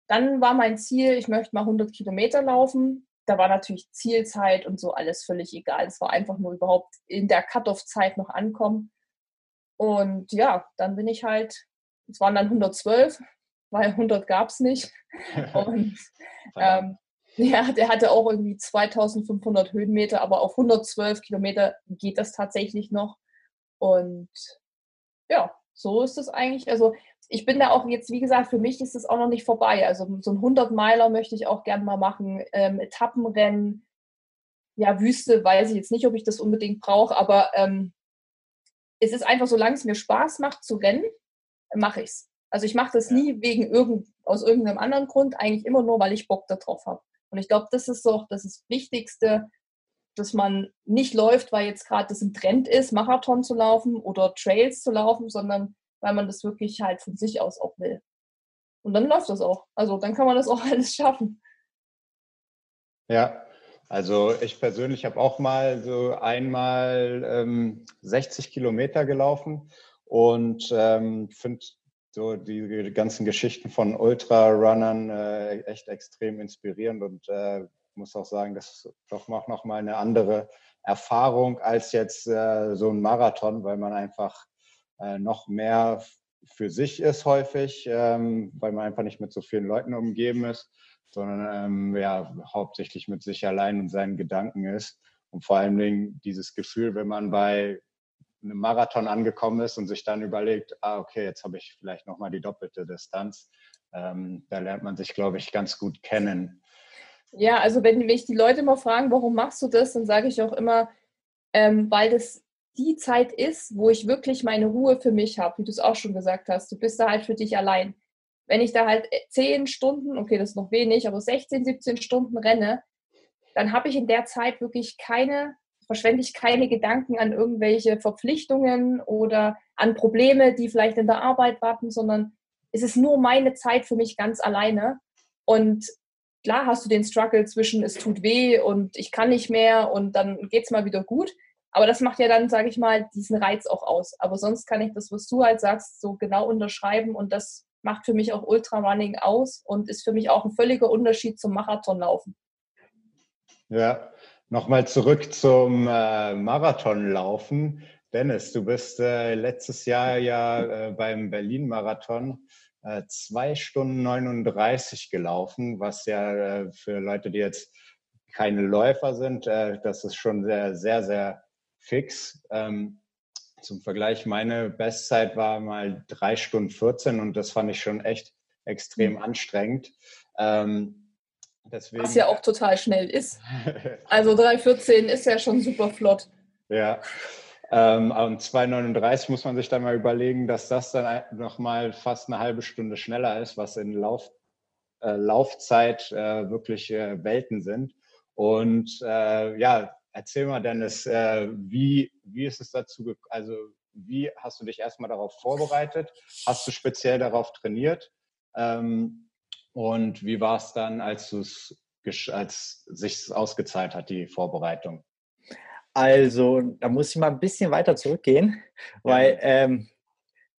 dann war mein Ziel, ich möchte mal 100 Kilometer laufen. Da war natürlich Zielzeit und so alles völlig egal. Es war einfach nur überhaupt in der Cut-off-Zeit noch ankommen. Und ja, dann bin ich halt, es waren dann 112, weil 100 gab es nicht. Und ähm, ja, der hatte auch irgendwie 2500 Höhenmeter, aber auf 112 Kilometer geht das tatsächlich noch. Und ja, so ist es eigentlich. Also ich bin da auch jetzt, wie gesagt, für mich ist es auch noch nicht vorbei. Also so ein 100-Meiler möchte ich auch gerne mal machen. Ähm, Etappenrennen, ja, Wüste, weiß ich jetzt nicht, ob ich das unbedingt brauche, aber ähm, es ist einfach, solange es mir Spaß macht zu rennen, mache ich es. Also ich mache das nie wegen irgend, aus irgendeinem anderen Grund, eigentlich immer nur, weil ich Bock darauf habe. Und ich glaube, das ist doch das, ist das Wichtigste, dass man nicht läuft, weil jetzt gerade das ein Trend ist, Marathon zu laufen oder Trails zu laufen, sondern weil man das wirklich halt von sich aus auch will. Und dann läuft das auch. Also dann kann man das auch alles schaffen. Ja, also ich persönlich habe auch mal so einmal ähm, 60 Kilometer gelaufen und ähm, finde so die ganzen Geschichten von Ultrarunnern äh, echt extrem inspirierend und äh, muss auch sagen, das ist doch noch, noch mal eine andere Erfahrung als jetzt äh, so ein Marathon, weil man einfach äh, noch mehr für sich ist häufig, ähm, weil man einfach nicht mit so vielen Leuten umgeben ist, sondern ähm, ja, hauptsächlich mit sich allein und seinen Gedanken ist. Und vor allen Dingen dieses Gefühl, wenn man bei einem Marathon angekommen ist und sich dann überlegt, ah, okay, jetzt habe ich vielleicht nochmal die doppelte Distanz. Ähm, da lernt man sich, glaube ich, ganz gut kennen. Ja, also wenn mich die Leute immer fragen, warum machst du das, dann sage ich auch immer, ähm, weil das die Zeit ist, wo ich wirklich meine Ruhe für mich habe, wie du es auch schon gesagt hast. Du bist da halt für dich allein. Wenn ich da halt zehn Stunden, okay, das ist noch wenig, aber 16, 17 Stunden renne, dann habe ich in der Zeit wirklich keine, verschwende ich keine Gedanken an irgendwelche Verpflichtungen oder an Probleme, die vielleicht in der Arbeit warten, sondern es ist nur meine Zeit für mich ganz alleine. Und klar hast du den Struggle zwischen es tut weh und ich kann nicht mehr und dann geht es mal wieder gut. Aber das macht ja dann, sage ich mal, diesen Reiz auch aus. Aber sonst kann ich das, was du halt sagst, so genau unterschreiben und das macht für mich auch Ultrarunning aus und ist für mich auch ein völliger Unterschied zum Marathonlaufen. Ja, nochmal zurück zum äh, Marathonlaufen. Dennis, du bist äh, letztes Jahr ja äh, beim Berlin-Marathon äh, zwei Stunden 39 gelaufen, was ja äh, für Leute, die jetzt keine Läufer sind, äh, das ist schon sehr, sehr, sehr fix. Ähm, zum Vergleich, meine Bestzeit war mal drei Stunden 14 und das fand ich schon echt extrem mhm. anstrengend. Ähm, deswegen, Was ja auch total schnell ist. Also 3,14 ist ja schon super flott. Ja. Ähm, und 2,39 muss man sich dann mal überlegen, dass das dann nochmal fast eine halbe Stunde schneller ist, was in Lauf, äh, Laufzeit äh, wirklich äh, Welten sind. Und äh, ja, Erzähl mal, Dennis, äh, wie, wie ist es dazu gekommen? Also, wie hast du dich erstmal darauf vorbereitet? Hast du speziell darauf trainiert? Ähm, und wie war es dann, als es als sich ausgezahlt hat, die Vorbereitung? Also, da muss ich mal ein bisschen weiter zurückgehen, weil ähm,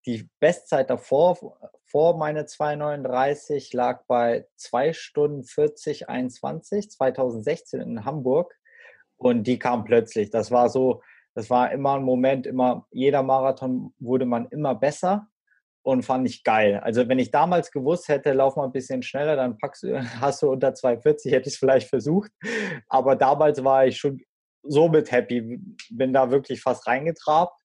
die Bestzeit davor, vor meine 2,39, lag bei 2 Stunden 40, 21, 2016 in Hamburg. Und die kam plötzlich. Das war so, das war immer ein Moment, immer, jeder Marathon wurde man immer besser und fand ich geil. Also wenn ich damals gewusst hätte, lauf mal ein bisschen schneller, dann packst du, hast du unter 240, hätte ich es vielleicht versucht. Aber damals war ich schon so mit happy, bin da wirklich fast reingetrabt.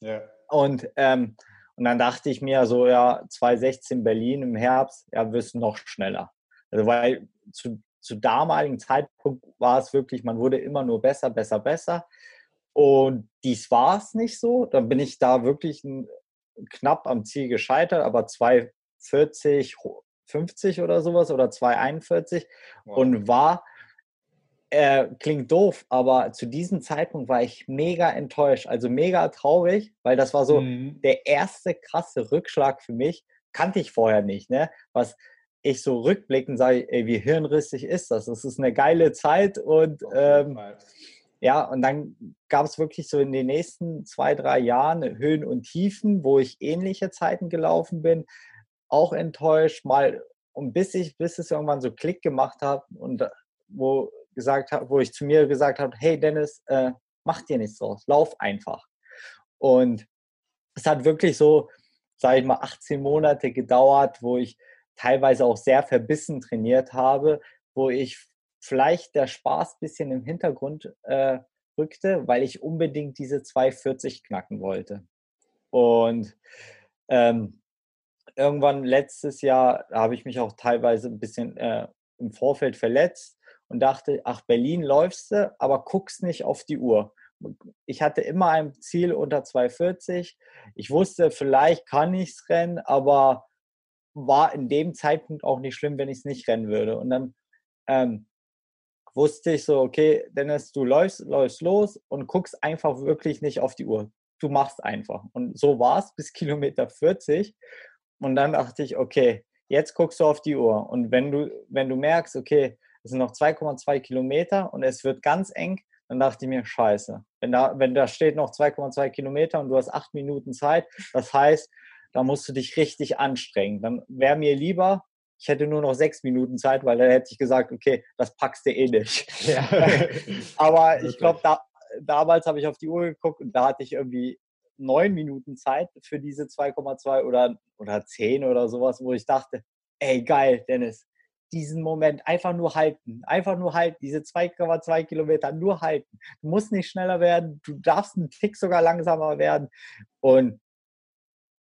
Ja. Und, ähm, und dann dachte ich mir so, ja, 216 Berlin im Herbst, ja, wirst du noch schneller. Also weil zu, zu damaligen Zeitpunkt war es wirklich, man wurde immer nur besser, besser, besser. Und dies war es nicht so. Dann bin ich da wirklich knapp am Ziel gescheitert, aber 240, 50 oder sowas oder 241 wow. und war, äh, klingt doof, aber zu diesem Zeitpunkt war ich mega enttäuscht, also mega traurig, weil das war so mhm. der erste krasse Rückschlag für mich. Kannte ich vorher nicht, ne? Was ich so rückblickend sage, ey, wie hirnrissig ist das? Das ist eine geile Zeit und ähm, ja, und dann gab es wirklich so in den nächsten zwei, drei Jahren Höhen und Tiefen, wo ich ähnliche Zeiten gelaufen bin, auch enttäuscht, mal und bis ich, bis es irgendwann so Klick gemacht hat und äh, wo gesagt habe, wo ich zu mir gesagt habe, hey Dennis, äh, mach dir nichts draus, lauf einfach. Und es hat wirklich so, sage ich mal, 18 Monate gedauert, wo ich teilweise auch sehr verbissen trainiert habe, wo ich vielleicht der Spaß ein bisschen im Hintergrund äh, rückte, weil ich unbedingt diese 240 knacken wollte. Und ähm, irgendwann letztes Jahr habe ich mich auch teilweise ein bisschen äh, im Vorfeld verletzt und dachte, ach, Berlin läufst du, aber guckst nicht auf die Uhr. Ich hatte immer ein Ziel unter 240. Ich wusste, vielleicht kann ich es rennen, aber war in dem Zeitpunkt auch nicht schlimm, wenn ich es nicht rennen würde. Und dann ähm, wusste ich so, okay, Dennis, du läufst, läufst los und guckst einfach wirklich nicht auf die Uhr. Du machst einfach. Und so war es bis Kilometer 40. Und dann dachte ich, okay, jetzt guckst du auf die Uhr. Und wenn du, wenn du merkst, okay, es sind noch 2,2 Kilometer und es wird ganz eng, dann dachte ich mir, scheiße. Wenn da, wenn da steht noch 2,2 Kilometer und du hast acht Minuten Zeit, das heißt, da musst du dich richtig anstrengen. Dann wäre mir lieber, ich hätte nur noch sechs Minuten Zeit, weil dann hätte ich gesagt, okay, das packst du eh nicht. Ja. Aber ich glaube, da, damals habe ich auf die Uhr geguckt und da hatte ich irgendwie neun Minuten Zeit für diese 2,2 oder, oder 10 oder sowas, wo ich dachte, ey, geil, Dennis, diesen Moment einfach nur halten, einfach nur halten, diese 2,2 Kilometer nur halten. Du musst nicht schneller werden, du darfst einen Tick sogar langsamer werden und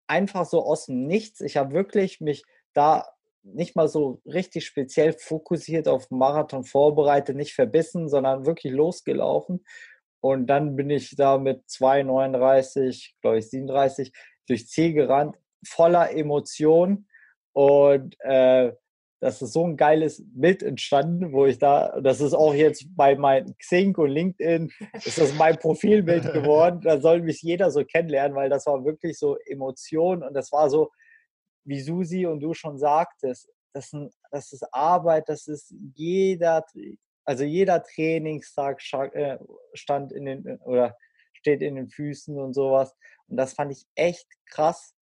einfach so aus dem Nichts. Ich habe wirklich mich da nicht mal so richtig speziell fokussiert auf Marathon vorbereitet, nicht verbissen, sondern wirklich losgelaufen. Und dann bin ich da mit 2,39, glaube ich 37, durchs Ziel gerannt, voller Emotion. Und äh, das ist so ein geiles Bild entstanden, wo ich da, das ist auch jetzt bei meinem Xing und LinkedIn, ist das mein Profilbild geworden. Da soll mich jeder so kennenlernen, weil das war wirklich so Emotion und das war so, wie Susi und du schon sagtest, das, das ist Arbeit, das ist jeder, also jeder Trainingstag äh, stand in den, oder steht in den Füßen und sowas. Und das fand ich echt krass.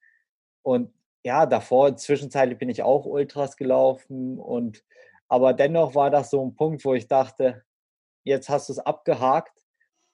Und ja, davor, zwischenzeitlich bin ich auch Ultras gelaufen und aber dennoch war das so ein Punkt, wo ich dachte, jetzt hast du es abgehakt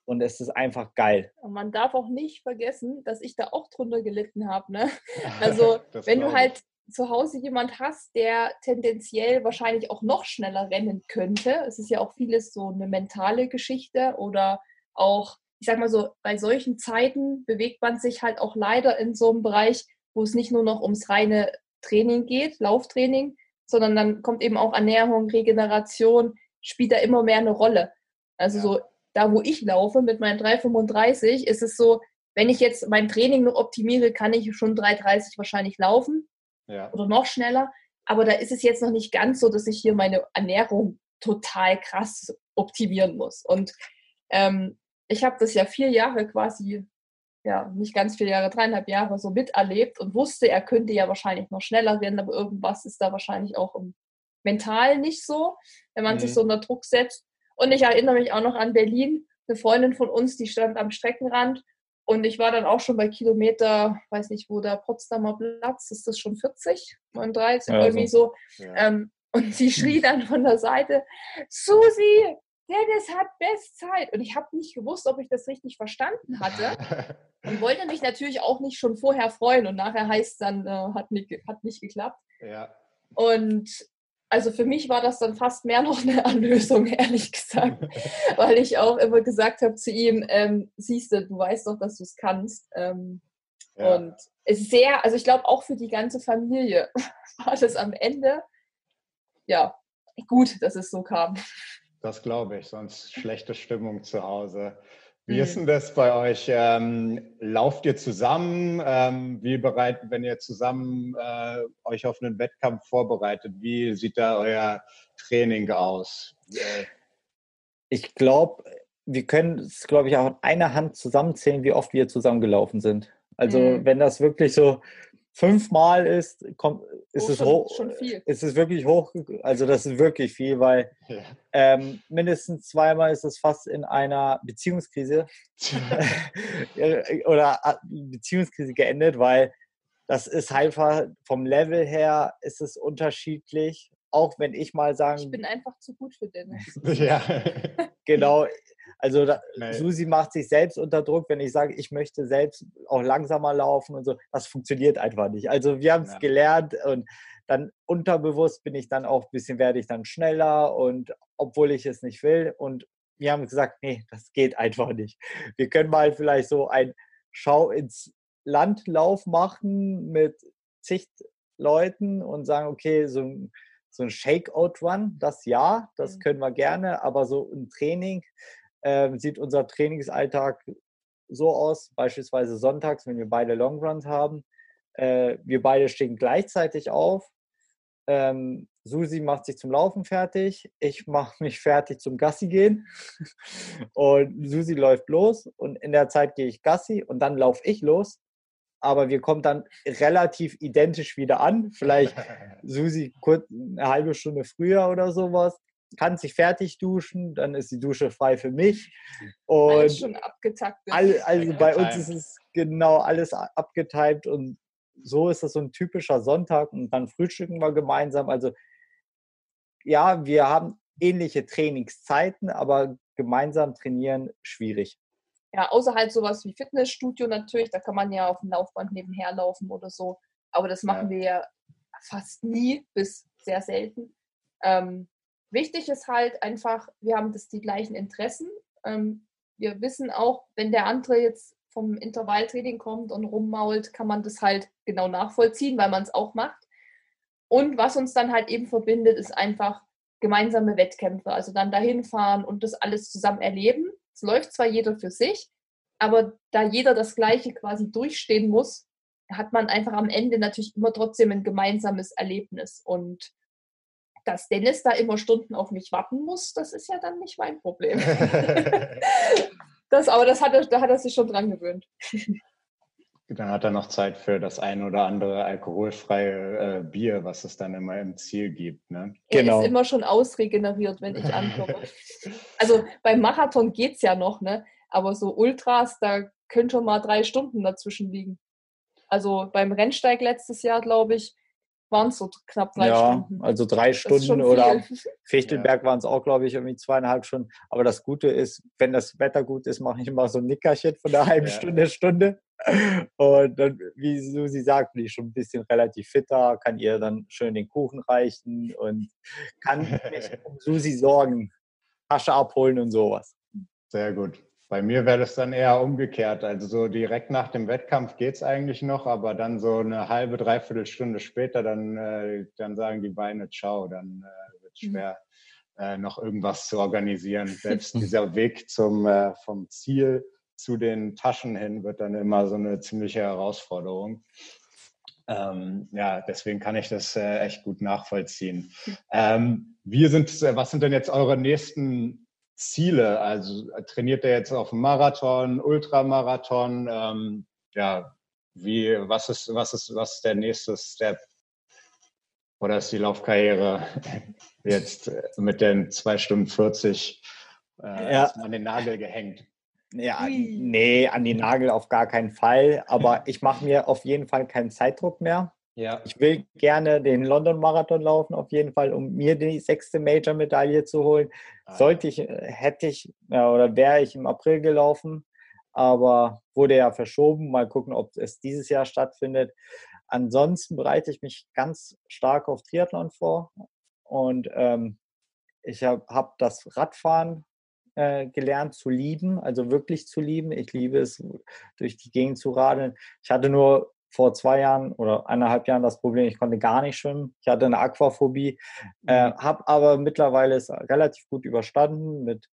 und es ist einfach geil. Und man darf auch nicht vergessen, dass ich da auch drunter gelitten habe. Ne? Also wenn du halt zu Hause jemand hast, der tendenziell wahrscheinlich auch noch schneller rennen könnte, es ist ja auch vieles so eine mentale Geschichte oder auch, ich sag mal so, bei solchen Zeiten bewegt man sich halt auch leider in so einem Bereich, wo es nicht nur noch ums reine Training geht, Lauftraining, sondern dann kommt eben auch Ernährung, Regeneration, spielt da immer mehr eine Rolle. Also ja. so da, wo ich laufe mit meinen 3,35, ist es so, wenn ich jetzt mein Training noch optimiere, kann ich schon 3,30 wahrscheinlich laufen ja. oder noch schneller. Aber da ist es jetzt noch nicht ganz so, dass ich hier meine Ernährung total krass optimieren muss. Und ähm, ich habe das ja vier Jahre quasi ja, nicht ganz vier Jahre, dreieinhalb Jahre so miterlebt und wusste, er könnte ja wahrscheinlich noch schneller werden, aber irgendwas ist da wahrscheinlich auch im mental nicht so, wenn man mhm. sich so unter Druck setzt. Und ich erinnere mich auch noch an Berlin, eine Freundin von uns, die stand am Streckenrand und ich war dann auch schon bei Kilometer, weiß nicht, wo der Potsdamer Platz, ist das schon 40, 39, ja, irgendwie so. so. Ja. Ähm, und sie schrie dann von der Seite, Susi, Dennis hat Bestzeit. Und ich habe nicht gewusst, ob ich das richtig verstanden hatte. Und wollte mich natürlich auch nicht schon vorher freuen. Und nachher heißt es dann, äh, hat, nicht, hat nicht geklappt. Ja. Und also für mich war das dann fast mehr noch eine Erlösung, ehrlich gesagt. Weil ich auch immer gesagt habe zu ihm, ähm, siehst du, du weißt doch, dass du es kannst. Ähm, ja. Und es ist sehr, also ich glaube auch für die ganze Familie war das am Ende, ja, gut, dass es so kam. Das glaube ich, sonst schlechte Stimmung zu Hause. Wie ist mhm. denn das bei euch? Ähm, lauft ihr zusammen? Ähm, wie bereitet, wenn ihr zusammen äh, euch auf einen Wettkampf vorbereitet, wie sieht da euer Training aus? Ich glaube, wir können es, glaube ich, auch in einer Hand zusammenzählen, wie oft wir zusammengelaufen sind. Also mhm. wenn das wirklich so fünfmal ist, kommt, ist, oh, es schon, hoch, schon viel. ist es wirklich hoch. Also das ist wirklich viel, weil ja. ähm, mindestens zweimal ist es fast in einer Beziehungskrise oder äh, Beziehungskrise geendet, weil das ist einfach vom Level her ist es unterschiedlich. Auch wenn ich mal sagen. Ich bin einfach zu gut für Dennis. ja. genau. Also da, Susi macht sich selbst unter Druck, wenn ich sage, ich möchte selbst auch langsamer laufen und so. Das funktioniert einfach nicht. Also wir haben es ja. gelernt und dann unterbewusst bin ich dann auch ein bisschen, werde ich dann schneller und obwohl ich es nicht will. Und wir haben gesagt, nee, das geht einfach nicht. Wir können mal vielleicht so ein Schau ins Landlauf machen mit zig Leuten und sagen, okay, so ein, so ein Shakeout-Run, das ja, das mhm. können wir gerne, aber so ein Training, äh, sieht unser Trainingsalltag so aus, beispielsweise sonntags, wenn wir beide Longruns haben, Äh, wir beide stehen gleichzeitig auf. Ähm, Susi macht sich zum Laufen fertig, ich mache mich fertig zum Gassi gehen und Susi läuft los und in der Zeit gehe ich Gassi und dann laufe ich los. Aber wir kommen dann relativ identisch wieder an. Vielleicht Susi kurz eine halbe Stunde früher oder sowas kann sich fertig duschen, dann ist die Dusche frei für mich. Und alles schon abgetaktet. All, also bei uns ist es genau alles abgetimt und so ist das so ein typischer Sonntag und dann frühstücken wir gemeinsam. Also ja, wir haben ähnliche Trainingszeiten, aber gemeinsam trainieren schwierig. Ja, außerhalb sowas wie Fitnessstudio natürlich, da kann man ja auf dem Laufband nebenher laufen oder so. Aber das machen ja. wir ja fast nie bis sehr selten. Ähm, wichtig ist halt einfach, wir haben das die gleichen Interessen. Ähm, wir wissen auch, wenn der andere jetzt vom Intervalltraining kommt und rummault, kann man das halt genau nachvollziehen, weil man es auch macht. Und was uns dann halt eben verbindet, ist einfach gemeinsame Wettkämpfe. Also dann dahin fahren und das alles zusammen erleben. Es läuft zwar jeder für sich, aber da jeder das Gleiche quasi durchstehen muss, hat man einfach am Ende natürlich immer trotzdem ein gemeinsames Erlebnis. Und dass Dennis da immer Stunden auf mich warten muss, das ist ja dann nicht mein Problem. das, aber das hat er, da hat er sich schon dran gewöhnt. Dann hat er noch Zeit für das ein oder andere alkoholfreie äh, Bier, was es dann immer im Ziel gibt. Ne? Er genau. ist immer schon ausregeneriert, wenn ich ankomme. also beim Marathon geht es ja noch, ne? aber so Ultras, da können schon mal drei Stunden dazwischen liegen. Also beim Rennsteig letztes Jahr, glaube ich, waren es so knapp drei ja, Stunden. Also drei Stunden oder Fichtelberg ja. waren es auch, glaube ich, irgendwie zweieinhalb Stunden. Aber das Gute ist, wenn das Wetter gut ist, mache ich immer so ein Nickerchen von einer halben ja. Stunde, Stunde. Und dann, wie Susi sagt, bin ich schon ein bisschen relativ fitter, kann ihr dann schön den Kuchen reichen und kann mich um Susi sorgen, Tasche abholen und sowas. Sehr gut. Bei mir wäre das dann eher umgekehrt. Also so direkt nach dem Wettkampf geht es eigentlich noch, aber dann so eine halbe, dreiviertel Stunde später, dann, äh, dann sagen die Beine ciao, dann äh, wird es mhm. schwer, äh, noch irgendwas zu organisieren. Selbst dieser Weg zum, äh, vom Ziel zu den Taschen hin wird dann immer so eine ziemliche Herausforderung. Ähm, ja, deswegen kann ich das äh, echt gut nachvollziehen. Ähm, wir sind, äh, was sind denn jetzt eure nächsten Ziele? Also trainiert er jetzt auf dem Marathon, Ultramarathon? Ähm, ja, wie, was ist, was ist, was ist der nächste Step? Oder ist die Laufkarriere jetzt mit den zwei Stunden 40 äh, ja. an den Nagel gehängt? Ja, nee, an den Nagel auf gar keinen Fall. Aber ich mache mir auf jeden Fall keinen Zeitdruck mehr. Ja. Ich will gerne den London Marathon laufen, auf jeden Fall, um mir die sechste Major-Medaille zu holen. Ah. Sollte ich, äh, hätte ich ja, oder wäre ich im April gelaufen, aber wurde ja verschoben. Mal gucken, ob es dieses Jahr stattfindet. Ansonsten bereite ich mich ganz stark auf Triathlon vor und ähm, ich habe hab das Radfahren äh, gelernt zu lieben, also wirklich zu lieben. Ich liebe es, durch die Gegend zu radeln. Ich hatte nur vor zwei Jahren oder eineinhalb Jahren das Problem, ich konnte gar nicht schwimmen. Ich hatte eine Aquaphobie, äh, mhm. habe aber mittlerweile es relativ gut überstanden mit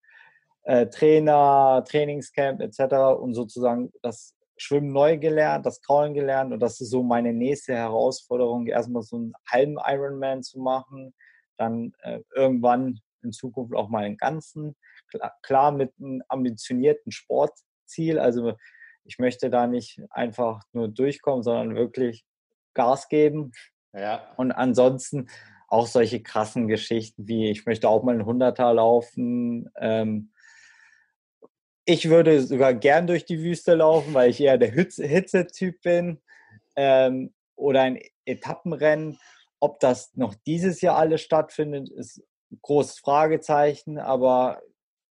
äh, Trainer, Trainingscamp etc. und sozusagen das Schwimmen neu gelernt, das Kraulen gelernt und das ist so meine nächste Herausforderung, erstmal so einen halben Ironman zu machen, dann äh, irgendwann in Zukunft auch mal einen ganzen, klar, klar mit einem ambitionierten Sportziel, also ich möchte da nicht einfach nur durchkommen, sondern wirklich Gas geben. Ja. Und ansonsten auch solche krassen Geschichten wie, ich möchte auch mal einen Hunderter laufen. Ähm, ich würde sogar gern durch die Wüste laufen, weil ich eher der Hitze-Typ bin. Ähm, oder ein Etappenrennen. Ob das noch dieses Jahr alles stattfindet, ist ein großes Fragezeichen. Aber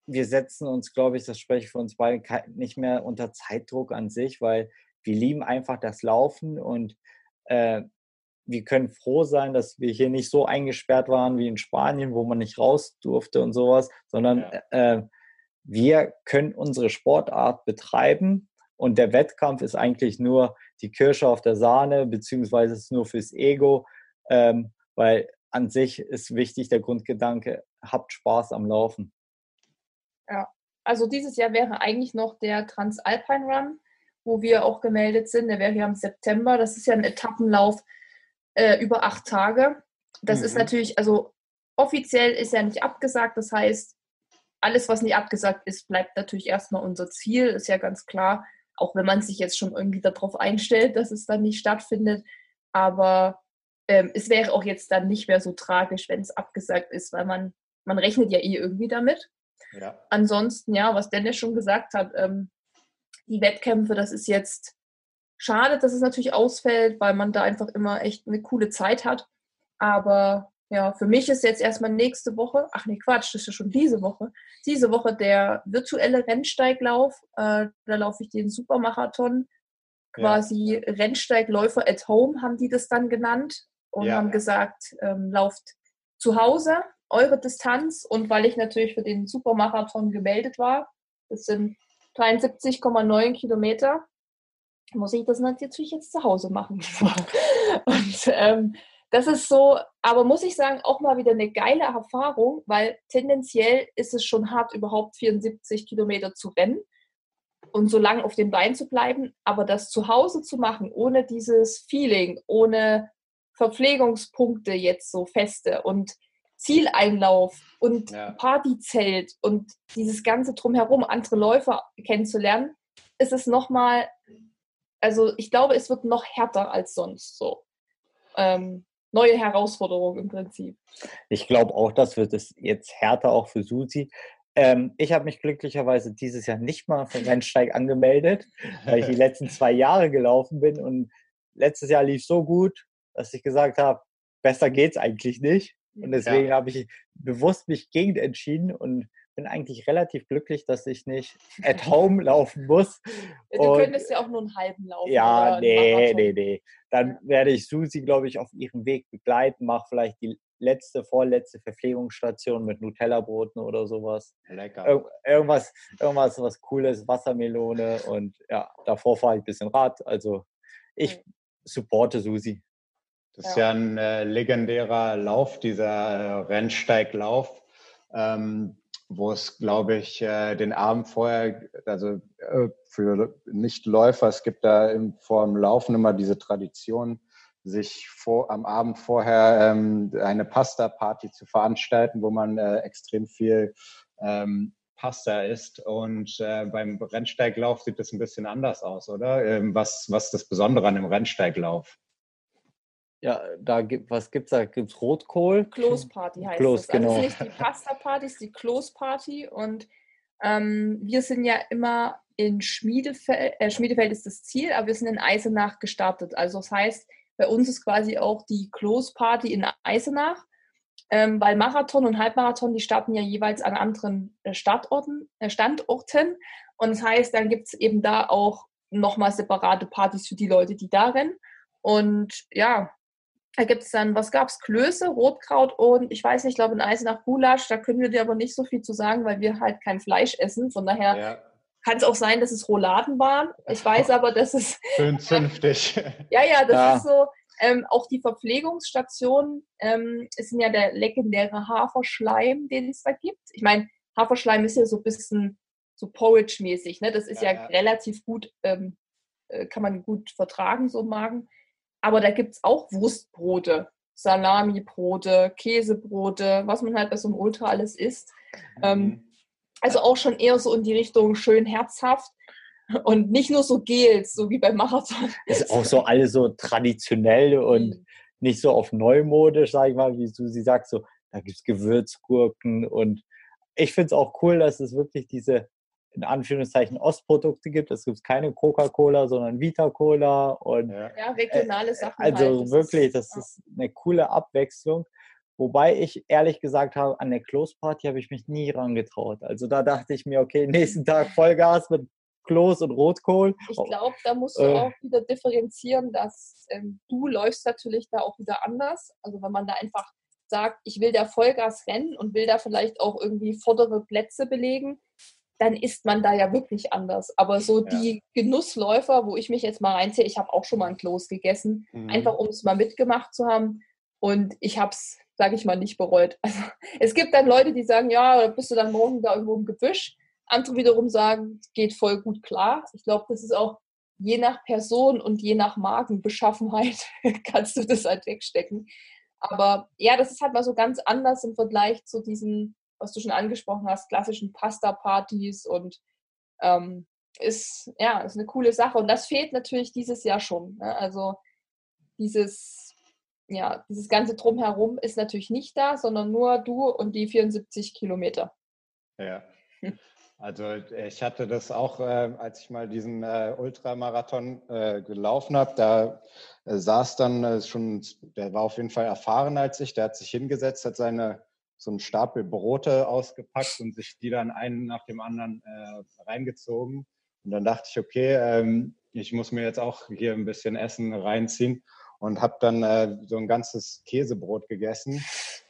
wir setzen uns, glaube ich, das spreche ich für uns beide, nicht mehr unter Zeitdruck an sich, weil wir lieben einfach das Laufen und äh, wir können froh sein, dass wir hier nicht so eingesperrt waren wie in Spanien, wo man nicht raus durfte und sowas, sondern ja. äh, wir können unsere Sportart betreiben und der Wettkampf ist eigentlich nur die Kirsche auf der Sahne, beziehungsweise ist nur fürs Ego, ähm, weil an sich ist wichtig der Grundgedanke, habt Spaß am Laufen. Ja, also dieses Jahr wäre eigentlich noch der Transalpine Run, wo wir auch gemeldet sind. Der wäre hier im September. Das ist ja ein Etappenlauf äh, über acht Tage. Das mhm. ist natürlich, also offiziell ist ja nicht abgesagt. Das heißt, alles, was nicht abgesagt ist, bleibt natürlich erstmal unser Ziel, ist ja ganz klar. Auch wenn man sich jetzt schon irgendwie darauf einstellt, dass es dann nicht stattfindet. Aber ähm, es wäre auch jetzt dann nicht mehr so tragisch, wenn es abgesagt ist, weil man, man rechnet ja eh irgendwie damit. Ja. Ansonsten, ja, was Dennis schon gesagt hat, ähm, die Wettkämpfe, das ist jetzt schade, dass es natürlich ausfällt, weil man da einfach immer echt eine coole Zeit hat. Aber ja, für mich ist jetzt erstmal nächste Woche, ach nee, Quatsch, das ist ja schon diese Woche, diese Woche der virtuelle Rennsteiglauf. Äh, da laufe ich den Supermarathon, quasi ja. Rennsteigläufer at home haben die das dann genannt und ja. haben gesagt, ähm, lauft zu Hause eure Distanz und weil ich natürlich für den Supermarathon gemeldet war, das sind 73,9 Kilometer, muss ich das natürlich jetzt zu Hause machen. und ähm, das ist so, aber muss ich sagen, auch mal wieder eine geile Erfahrung, weil tendenziell ist es schon hart, überhaupt 74 Kilometer zu rennen und so lange auf den Beinen zu bleiben. Aber das zu Hause zu machen, ohne dieses Feeling, ohne Verpflegungspunkte jetzt so feste und Zieleinlauf und ja. Partyzelt und dieses ganze drumherum, andere Läufer kennenzulernen, ist es nochmal, also ich glaube, es wird noch härter als sonst so. Ähm, neue Herausforderung im Prinzip. Ich glaube auch, das wird es jetzt härter auch für Susi. Ähm, ich habe mich glücklicherweise dieses Jahr nicht mal für Rennsteig angemeldet, weil ich die letzten zwei Jahre gelaufen bin und letztes Jahr lief so gut, dass ich gesagt habe, besser geht's eigentlich nicht. Und deswegen ja. habe ich bewusst mich gegen entschieden und bin eigentlich relativ glücklich, dass ich nicht at home laufen muss. Du und, könntest ja auch nur einen halben laufen. Ja, nee, nee, nee. Dann werde ich Susi, glaube ich, auf ihrem Weg begleiten, mache vielleicht die letzte, vorletzte Verpflegungsstation mit Nutella-Broten oder sowas. Lecker. Ir irgendwas, irgendwas, was Cooles, Wassermelone und ja, davor fahre ich ein bisschen Rad. Also ich supporte Susi. Das ist ja, ein äh, legendärer Lauf, dieser äh, Rennsteiglauf. Ähm, wo es, glaube ich, äh, den Abend vorher, also äh, für Nichtläufer, es gibt da im, vor dem Laufen immer diese Tradition, sich vor, am Abend vorher ähm, eine Pasta-Party zu veranstalten, wo man äh, extrem viel ähm, Pasta isst. Und äh, beim Rennsteiglauf sieht das ein bisschen anders aus, oder? Ähm, was, was ist das Besondere an dem Rennsteiglauf? Ja, da gibt was gibt's da? Gibt's Rotkohl? Kloßparty heißt Kloß, es. Also genau. Also ist nicht die Pasta-Party, es ist die Kloßparty und ähm, wir sind ja immer in Schmiedefeld, äh, Schmiedefeld ist das Ziel, aber wir sind in Eisenach gestartet. Also das heißt, bei uns ist quasi auch die Kloßparty in Eisenach, ähm, weil Marathon und Halbmarathon, die starten ja jeweils an anderen äh, Startorten, äh, Standorten. Und das heißt, dann gibt es eben da auch nochmal separate Partys für die Leute, die da rennen. Und ja, da gibt es dann, was gab es? Klöße, Rotkraut und ich weiß nicht, ich glaube in Eisenach Gulasch. Da können wir dir aber nicht so viel zu sagen, weil wir halt kein Fleisch essen. Von daher ja. kann es auch sein, dass es Rouladen waren. Ich weiß aber, dass es. Schön zünftig. ja, ja, das ja. ist so. Ähm, auch die Verpflegungsstationen ähm, sind ja der legendäre Haferschleim, den es da gibt. Ich meine, Haferschleim ist ja so ein bisschen so Porridge-mäßig. Ne? Das ist ja, ja relativ gut, ähm, äh, kann man gut vertragen, so im Magen. Aber da gibt es auch Wurstbrote, Salamibrote, Käsebrote, was man halt bei so einem Ultra alles isst. Ähm, mhm. also auch schon eher so in die Richtung schön herzhaft und nicht nur so Gels, so wie beim Marathon. Ist auch so alles so traditionell und mhm. nicht so auf neumodisch, sag ich mal, wie du sie sagst, so da gibt es Gewürzgurken und ich finde es auch cool, dass es wirklich diese in Anführungszeichen Ostprodukte gibt. Es gibt keine Coca-Cola, sondern Vita-Cola und ja, regionale Sachen. Also halt. das wirklich, das ja. ist eine coole Abwechslung. Wobei ich ehrlich gesagt habe, an der Close Party habe ich mich nie rangetraut. Also da dachte ich mir, okay, nächsten Tag Vollgas mit Kloß und Rotkohl. Ich glaube, da musst du äh, auch wieder differenzieren, dass ähm, du läufst natürlich da auch wieder anders. Also wenn man da einfach sagt, ich will da Vollgas rennen und will da vielleicht auch irgendwie vordere Plätze belegen, dann ist man da ja wirklich anders. Aber so ja. die Genussläufer, wo ich mich jetzt mal reinziehe, ich habe auch schon mal ein Kloß gegessen, mhm. einfach um es mal mitgemacht zu haben. Und ich habe es, sage ich mal, nicht bereut. Also es gibt dann Leute, die sagen, ja, bist du dann morgen da irgendwo im Gebüsch. Andere wiederum sagen, geht voll gut klar. Ich glaube, das ist auch je nach Person und je nach Magenbeschaffenheit kannst du das halt wegstecken. Aber ja, das ist halt mal so ganz anders im Vergleich zu diesen, was du schon angesprochen hast, klassischen Pasta-Partys und ähm, ist, ja, ist eine coole Sache. Und das fehlt natürlich dieses Jahr schon. Ne? Also dieses, ja, dieses ganze Drumherum ist natürlich nicht da, sondern nur du und die 74 Kilometer. Ja. Also ich hatte das auch, äh, als ich mal diesen äh, Ultramarathon äh, gelaufen habe, da äh, saß dann äh, schon, der war auf jeden Fall erfahrener als ich, der hat sich hingesetzt, hat seine so einen Stapel Brote ausgepackt und sich die dann einen nach dem anderen äh, reingezogen. Und dann dachte ich, okay, ähm, ich muss mir jetzt auch hier ein bisschen Essen reinziehen und habe dann so ein ganzes Käsebrot gegessen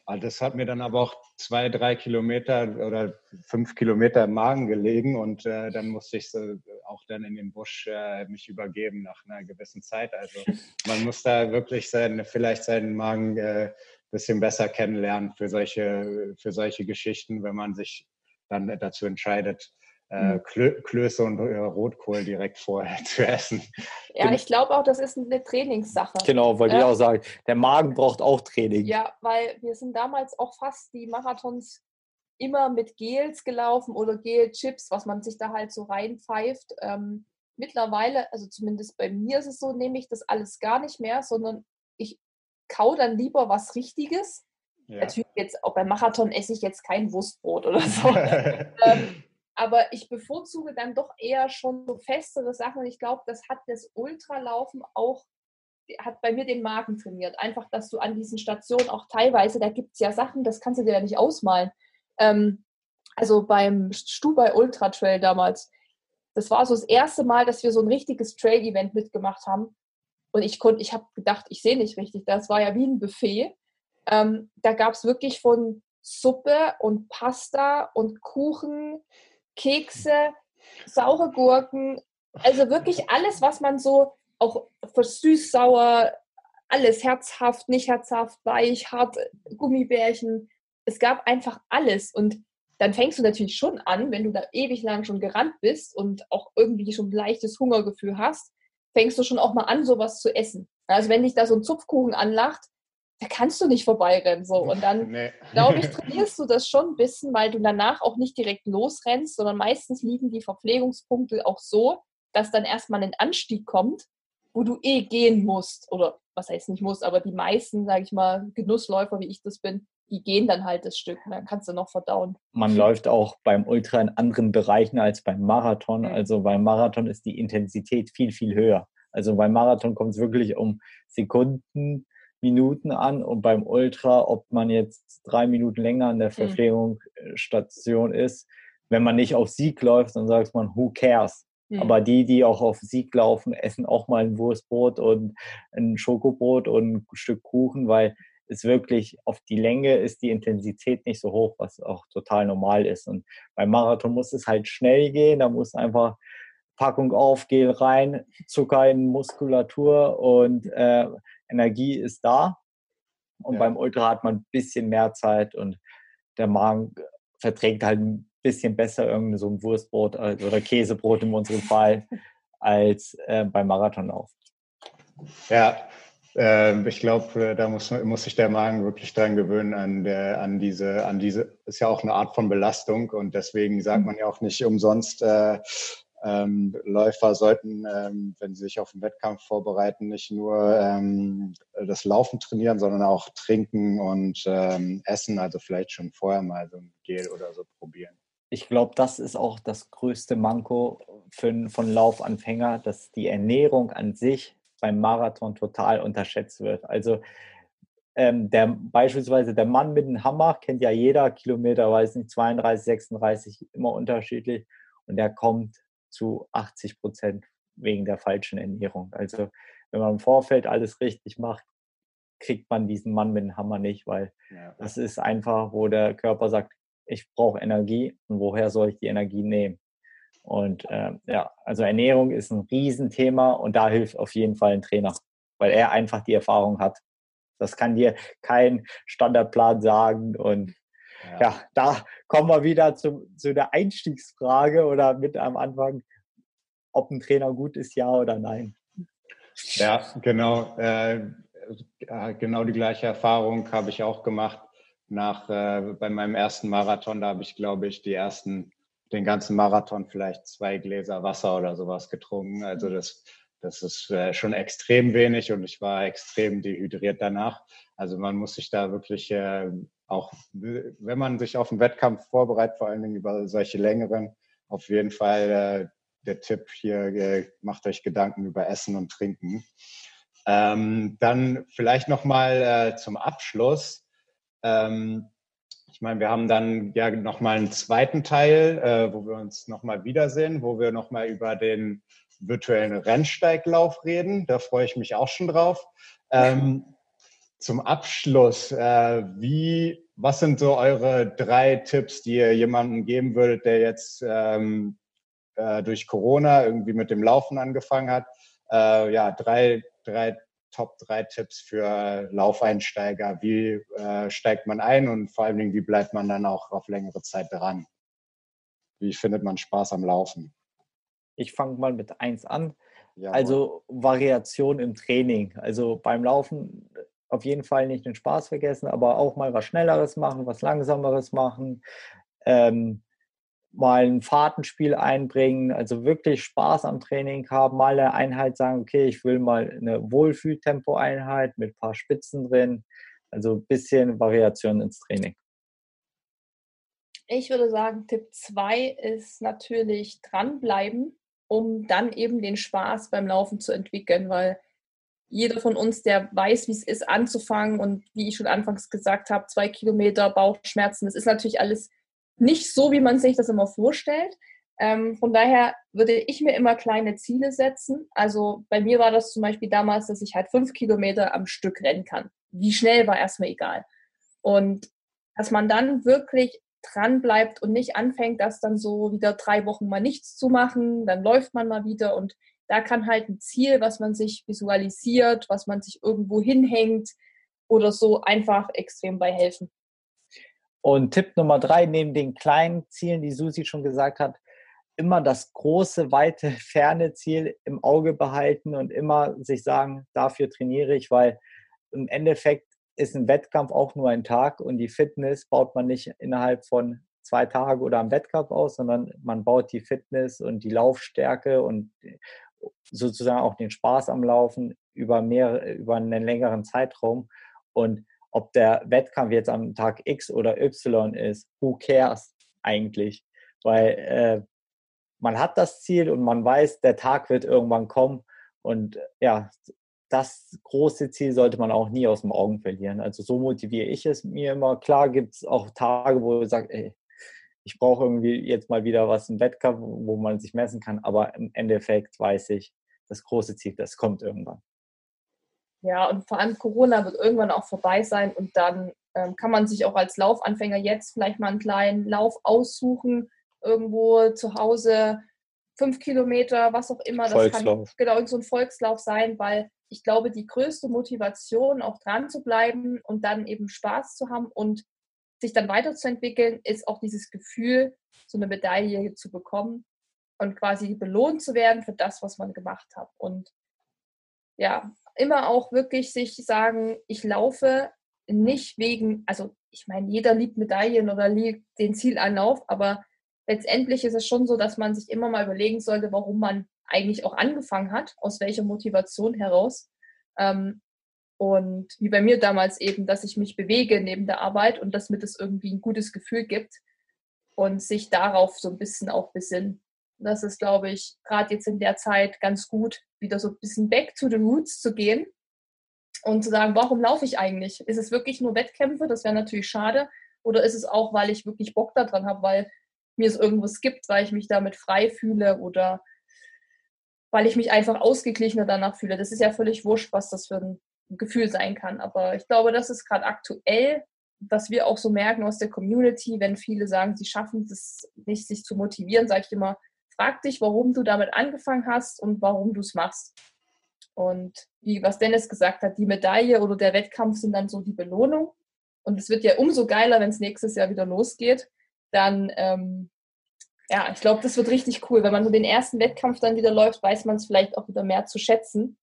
Ah, das hat mir dann aber auch zwei, drei Kilometer oder fünf Kilometer im Magen gelegen und äh, dann musste ich so auch dann in den Busch äh, mich übergeben nach einer gewissen Zeit. Also man muss da wirklich sein, vielleicht seinen Magen äh, bisschen besser kennenlernen für solche, für solche Geschichten, wenn man sich dann dazu entscheidet, äh, mhm. Klö Klöße und äh, Rotkohl direkt vorher zu essen. Ja, ich glaube auch, das ist eine Trainingssache. Genau, wollte ja. ich auch sagen. Der Magen braucht auch Training. Ja, weil wir sind damals auch fast die Marathons immer mit Gels gelaufen oder Gel-Chips, was man sich da halt so reinpfeift. Ähm, mittlerweile, also zumindest bei mir ist es so, nehme ich das alles gar nicht mehr, sondern ich kau dann lieber was Richtiges. Ja. Natürlich jetzt auch beim Marathon esse ich jetzt kein Wurstbrot oder so. ähm, aber ich bevorzuge dann doch eher schon so festere Sachen. Und ich glaube, das hat das Ultralaufen auch, hat bei mir den Magen trainiert. Einfach, dass du an diesen Stationen auch teilweise, da gibt es ja Sachen, das kannst du dir ja nicht ausmalen. Ähm, also beim Stubai Ultra Trail damals, das war so das erste Mal, dass wir so ein richtiges Trail-Event mitgemacht haben. Und ich konnte, ich habe gedacht, ich sehe nicht richtig. Das war ja wie ein Buffet. Ähm, da gab es wirklich von Suppe und Pasta und Kuchen Kekse, saure Gurken, also wirklich alles, was man so auch für süß, sauer, alles herzhaft, nicht herzhaft, weich, hart, Gummibärchen. Es gab einfach alles und dann fängst du natürlich schon an, wenn du da ewig lang schon gerannt bist und auch irgendwie schon ein leichtes Hungergefühl hast, fängst du schon auch mal an, sowas zu essen. Also wenn dich da so ein Zupfkuchen anlacht, da kannst du nicht vorbeirennen. So. Und dann, nee. glaube ich, trainierst du das schon ein bisschen, weil du danach auch nicht direkt losrennst, sondern meistens liegen die Verpflegungspunkte auch so, dass dann erstmal ein Anstieg kommt, wo du eh gehen musst. Oder was heißt nicht musst, aber die meisten, sage ich mal, Genussläufer, wie ich das bin, die gehen dann halt das Stück. dann kannst du noch verdauen. Man läuft auch beim Ultra in anderen Bereichen als beim Marathon. Mhm. Also beim Marathon ist die Intensität viel, viel höher. Also beim Marathon kommt es wirklich um Sekunden Minuten an und beim Ultra, ob man jetzt drei Minuten länger an der mhm. Verpflegungsstation ist, wenn man nicht auf Sieg läuft, dann sagt man, who cares? Mhm. Aber die, die auch auf Sieg laufen, essen auch mal ein Wurstbrot und ein Schokobrot und ein Stück Kuchen, weil es wirklich auf die Länge ist die Intensität nicht so hoch, was auch total normal ist. Und beim Marathon muss es halt schnell gehen, da muss einfach Packung auf, Gel rein, Zucker in Muskulatur und äh, Energie ist da. Und ja. beim Ultra hat man ein bisschen mehr Zeit und der Magen verträgt halt ein bisschen besser irgendwie so ein Wurstbrot oder Käsebrot in unserem Fall als äh, beim Marathonlauf. Ja, äh, ich glaube, da muss, muss sich der Magen wirklich dran gewöhnen an, der, an diese, an diese, ist ja auch eine Art von Belastung und deswegen sagt mhm. man ja auch nicht umsonst, äh, ähm, Läufer sollten, ähm, wenn sie sich auf den Wettkampf vorbereiten, nicht nur ähm, das Laufen trainieren, sondern auch trinken und ähm, essen, also vielleicht schon vorher mal so ein Gel oder so probieren. Ich glaube, das ist auch das größte Manko für, von Laufanfänger, dass die Ernährung an sich beim Marathon total unterschätzt wird. Also ähm, der, beispielsweise der Mann mit dem Hammer kennt ja jeder Kilometer, weiß nicht, 32, 36, immer unterschiedlich. Und der kommt zu 80 Prozent wegen der falschen Ernährung. Also wenn man im Vorfeld alles richtig macht, kriegt man diesen Mann mit dem Hammer nicht, weil ja. das ist einfach, wo der Körper sagt, ich brauche Energie und woher soll ich die Energie nehmen? Und äh, ja, also Ernährung ist ein Riesenthema und da hilft auf jeden Fall ein Trainer, weil er einfach die Erfahrung hat. Das kann dir kein Standardplan sagen und ja. ja, da kommen wir wieder zu, zu der Einstiegsfrage oder mit am Anfang. ob ein Trainer gut ist, ja oder nein. Ja, genau. Äh, genau die gleiche Erfahrung habe ich auch gemacht. Nach äh, bei meinem ersten Marathon, da habe ich, glaube ich, die ersten, den ganzen Marathon vielleicht zwei Gläser Wasser oder sowas getrunken. Also das, das ist äh, schon extrem wenig und ich war extrem dehydriert danach. Also man muss sich da wirklich äh, auch, wenn man sich auf einen Wettkampf vorbereitet, vor allen Dingen über solche längeren, auf jeden Fall äh, der Tipp hier, äh, macht euch Gedanken über Essen und Trinken. Ähm, dann vielleicht nochmal äh, zum Abschluss. Ähm, ich meine, wir haben dann ja nochmal einen zweiten Teil, äh, wo wir uns nochmal wiedersehen, wo wir nochmal über den virtuellen Rennsteiglauf reden. Da freue ich mich auch schon drauf. Ähm, zum Abschluss, äh, wie, was sind so eure drei Tipps, die ihr jemandem geben würdet, der jetzt ähm, äh, durch Corona irgendwie mit dem Laufen angefangen hat? Äh, ja, drei, drei Top drei Tipps für Laufeinsteiger. Wie äh, steigt man ein und vor allen Dingen, wie bleibt man dann auch auf längere Zeit dran? Wie findet man Spaß am Laufen? Ich fange mal mit eins an. Jawohl. Also Variation im Training. Also beim Laufen auf jeden Fall nicht den Spaß vergessen, aber auch mal was Schnelleres machen, was Langsameres machen, ähm, mal ein Fahrtenspiel einbringen, also wirklich Spaß am Training haben, mal eine Einheit sagen, okay, ich will mal eine Wohlfühltempo-Einheit mit ein paar Spitzen drin, also ein bisschen Variation ins Training. Ich würde sagen, Tipp 2 ist natürlich dranbleiben, um dann eben den Spaß beim Laufen zu entwickeln, weil jeder von uns, der weiß, wie es ist, anzufangen und wie ich schon anfangs gesagt habe, zwei Kilometer Bauchschmerzen, das ist natürlich alles nicht so, wie man sich das immer vorstellt. Ähm, von daher würde ich mir immer kleine Ziele setzen. Also bei mir war das zum Beispiel damals, dass ich halt fünf Kilometer am Stück rennen kann. Wie schnell war erstmal egal. Und dass man dann wirklich dran bleibt und nicht anfängt, das dann so wieder drei Wochen mal nichts zu machen, dann läuft man mal wieder und da kann halt ein Ziel, was man sich visualisiert, was man sich irgendwo hinhängt oder so einfach extrem bei helfen. Und Tipp Nummer drei, neben den kleinen Zielen, die Susi schon gesagt hat, immer das große, weite, ferne Ziel im Auge behalten und immer sich sagen, dafür trainiere ich, weil im Endeffekt ist ein Wettkampf auch nur ein Tag und die Fitness baut man nicht innerhalb von zwei Tagen oder am Wettkampf aus, sondern man baut die Fitness und die Laufstärke und sozusagen auch den Spaß am Laufen über mehr, über einen längeren Zeitraum. Und ob der Wettkampf jetzt am Tag X oder Y ist, who cares eigentlich? Weil äh, man hat das Ziel und man weiß, der Tag wird irgendwann kommen. Und ja, das große Ziel sollte man auch nie aus dem Augen verlieren. Also so motiviere ich es mir immer. Klar gibt es auch Tage, wo ich sage, ich brauche irgendwie jetzt mal wieder was im Wettkampf, wo man sich messen kann. Aber im Endeffekt weiß ich, das große Ziel, das kommt irgendwann. Ja, und vor allem Corona wird irgendwann auch vorbei sein und dann ähm, kann man sich auch als Laufanfänger jetzt vielleicht mal einen kleinen Lauf aussuchen, irgendwo zu Hause, fünf Kilometer, was auch immer. Das kann genau so ein Volkslauf sein, weil ich glaube, die größte Motivation, auch dran zu bleiben und dann eben Spaß zu haben und sich dann weiterzuentwickeln, ist auch dieses Gefühl, so eine Medaille zu bekommen und quasi belohnt zu werden für das, was man gemacht hat. Und ja, immer auch wirklich sich sagen, ich laufe nicht wegen, also ich meine, jeder liebt Medaillen oder liebt den Zielanlauf, aber letztendlich ist es schon so, dass man sich immer mal überlegen sollte, warum man eigentlich auch angefangen hat, aus welcher Motivation heraus. Ähm, und wie bei mir damals eben, dass ich mich bewege neben der Arbeit und dass mir das irgendwie ein gutes Gefühl gibt und sich darauf so ein bisschen auch besinnen. Das ist, glaube ich, gerade jetzt in der Zeit ganz gut, wieder so ein bisschen back to the roots zu gehen und zu sagen, warum laufe ich eigentlich? Ist es wirklich nur Wettkämpfe? Das wäre natürlich schade. Oder ist es auch, weil ich wirklich Bock daran habe, weil mir es irgendwas gibt, weil ich mich damit frei fühle oder weil ich mich einfach ausgeglichener danach fühle. Das ist ja völlig wurscht, was das für ein Gefühl sein kann. Aber ich glaube, das ist gerade aktuell, was wir auch so merken aus der Community, wenn viele sagen, sie schaffen es nicht, sich zu motivieren, sage ich immer, frag dich, warum du damit angefangen hast und warum du es machst. Und wie was Dennis gesagt hat, die Medaille oder der Wettkampf sind dann so die Belohnung. Und es wird ja umso geiler, wenn es nächstes Jahr wieder losgeht. Dann ähm, Ja, ich glaube, das wird richtig cool. Wenn man so den ersten Wettkampf dann wieder läuft, weiß man es vielleicht auch wieder mehr zu schätzen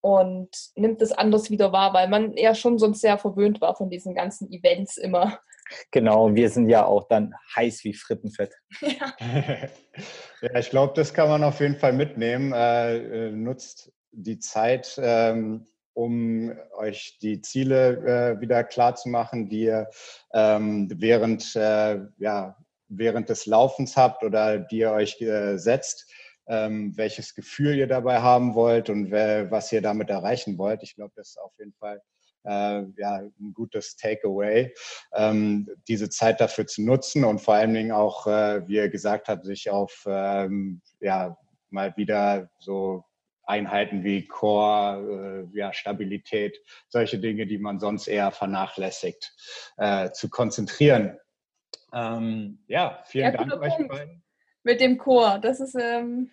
und nimmt es anders wieder wahr, weil man ja schon sonst sehr verwöhnt war von diesen ganzen Events immer. Genau, wir sind ja auch dann heiß wie Frittenfett. Ja, ja ich glaube, das kann man auf jeden Fall mitnehmen. Äh, äh, nutzt die Zeit, ähm, um euch die Ziele äh, wieder klar zu machen, die ihr ähm, während, äh, ja, während des Laufens habt oder die ihr euch äh, setzt, ähm, welches Gefühl ihr dabei haben wollt und was ihr damit erreichen wollt. Ich glaube, das ist auf jeden Fall äh, ja, ein gutes Takeaway, ähm, diese Zeit dafür zu nutzen und vor allen Dingen auch, äh, wie ihr gesagt habt, sich auf ähm, ja, mal wieder so Einheiten wie Core, äh, ja, Stabilität, solche Dinge, die man sonst eher vernachlässigt, äh, zu konzentrieren. Ähm, ja, vielen ja, Dank euch Punkt. beiden. Mit dem Chor, das ist, ähm,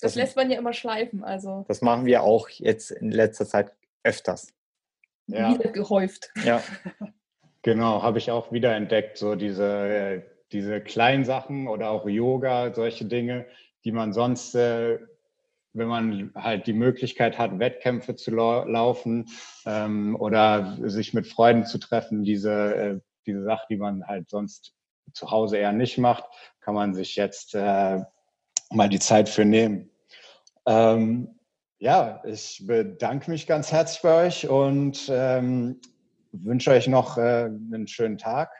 das, das lässt man ja immer schleifen. Also. Das machen wir auch jetzt in letzter Zeit öfters. Ja. Wieder gehäuft. Ja. genau, habe ich auch wieder entdeckt, so diese, diese kleinen Sachen oder auch Yoga, solche Dinge, die man sonst äh, wenn man halt die Möglichkeit hat, Wettkämpfe zu laufen ähm, oder sich mit Freunden zu treffen, diese, äh, diese Sache, die man halt sonst zu Hause eher nicht macht, kann man sich jetzt äh, mal die Zeit für nehmen. Ähm, ja, ich bedanke mich ganz herzlich bei euch und ähm, wünsche euch noch äh, einen schönen Tag.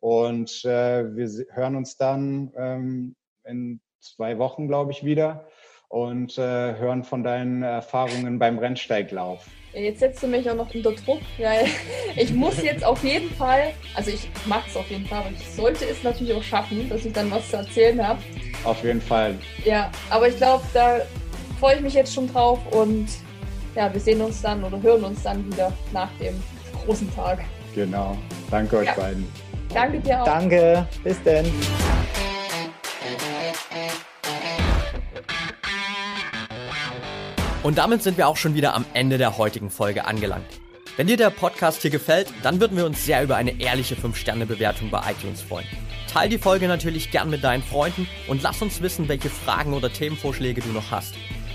Und äh, wir hören uns dann ähm, in zwei Wochen, glaube ich, wieder und äh, hören von deinen Erfahrungen beim Rennsteiglauf. Jetzt setzt du mich auch noch unter Druck, weil ich muss jetzt auf jeden Fall, also ich mache es auf jeden Fall, aber ich sollte es natürlich auch schaffen, dass ich dann was zu erzählen habe. Auf jeden Fall. Ja, aber ich glaube, da freue ich mich jetzt schon drauf und ja, wir sehen uns dann oder hören uns dann wieder nach dem großen Tag. Genau. Danke euch ja. beiden. Danke dir auch. Danke. Bis denn. Und damit sind wir auch schon wieder am Ende der heutigen Folge angelangt. Wenn dir der Podcast hier gefällt, dann würden wir uns sehr über eine ehrliche 5-Sterne-Bewertung bei iTunes freuen. Teil die Folge natürlich gern mit deinen Freunden und lass uns wissen, welche Fragen oder Themenvorschläge du noch hast.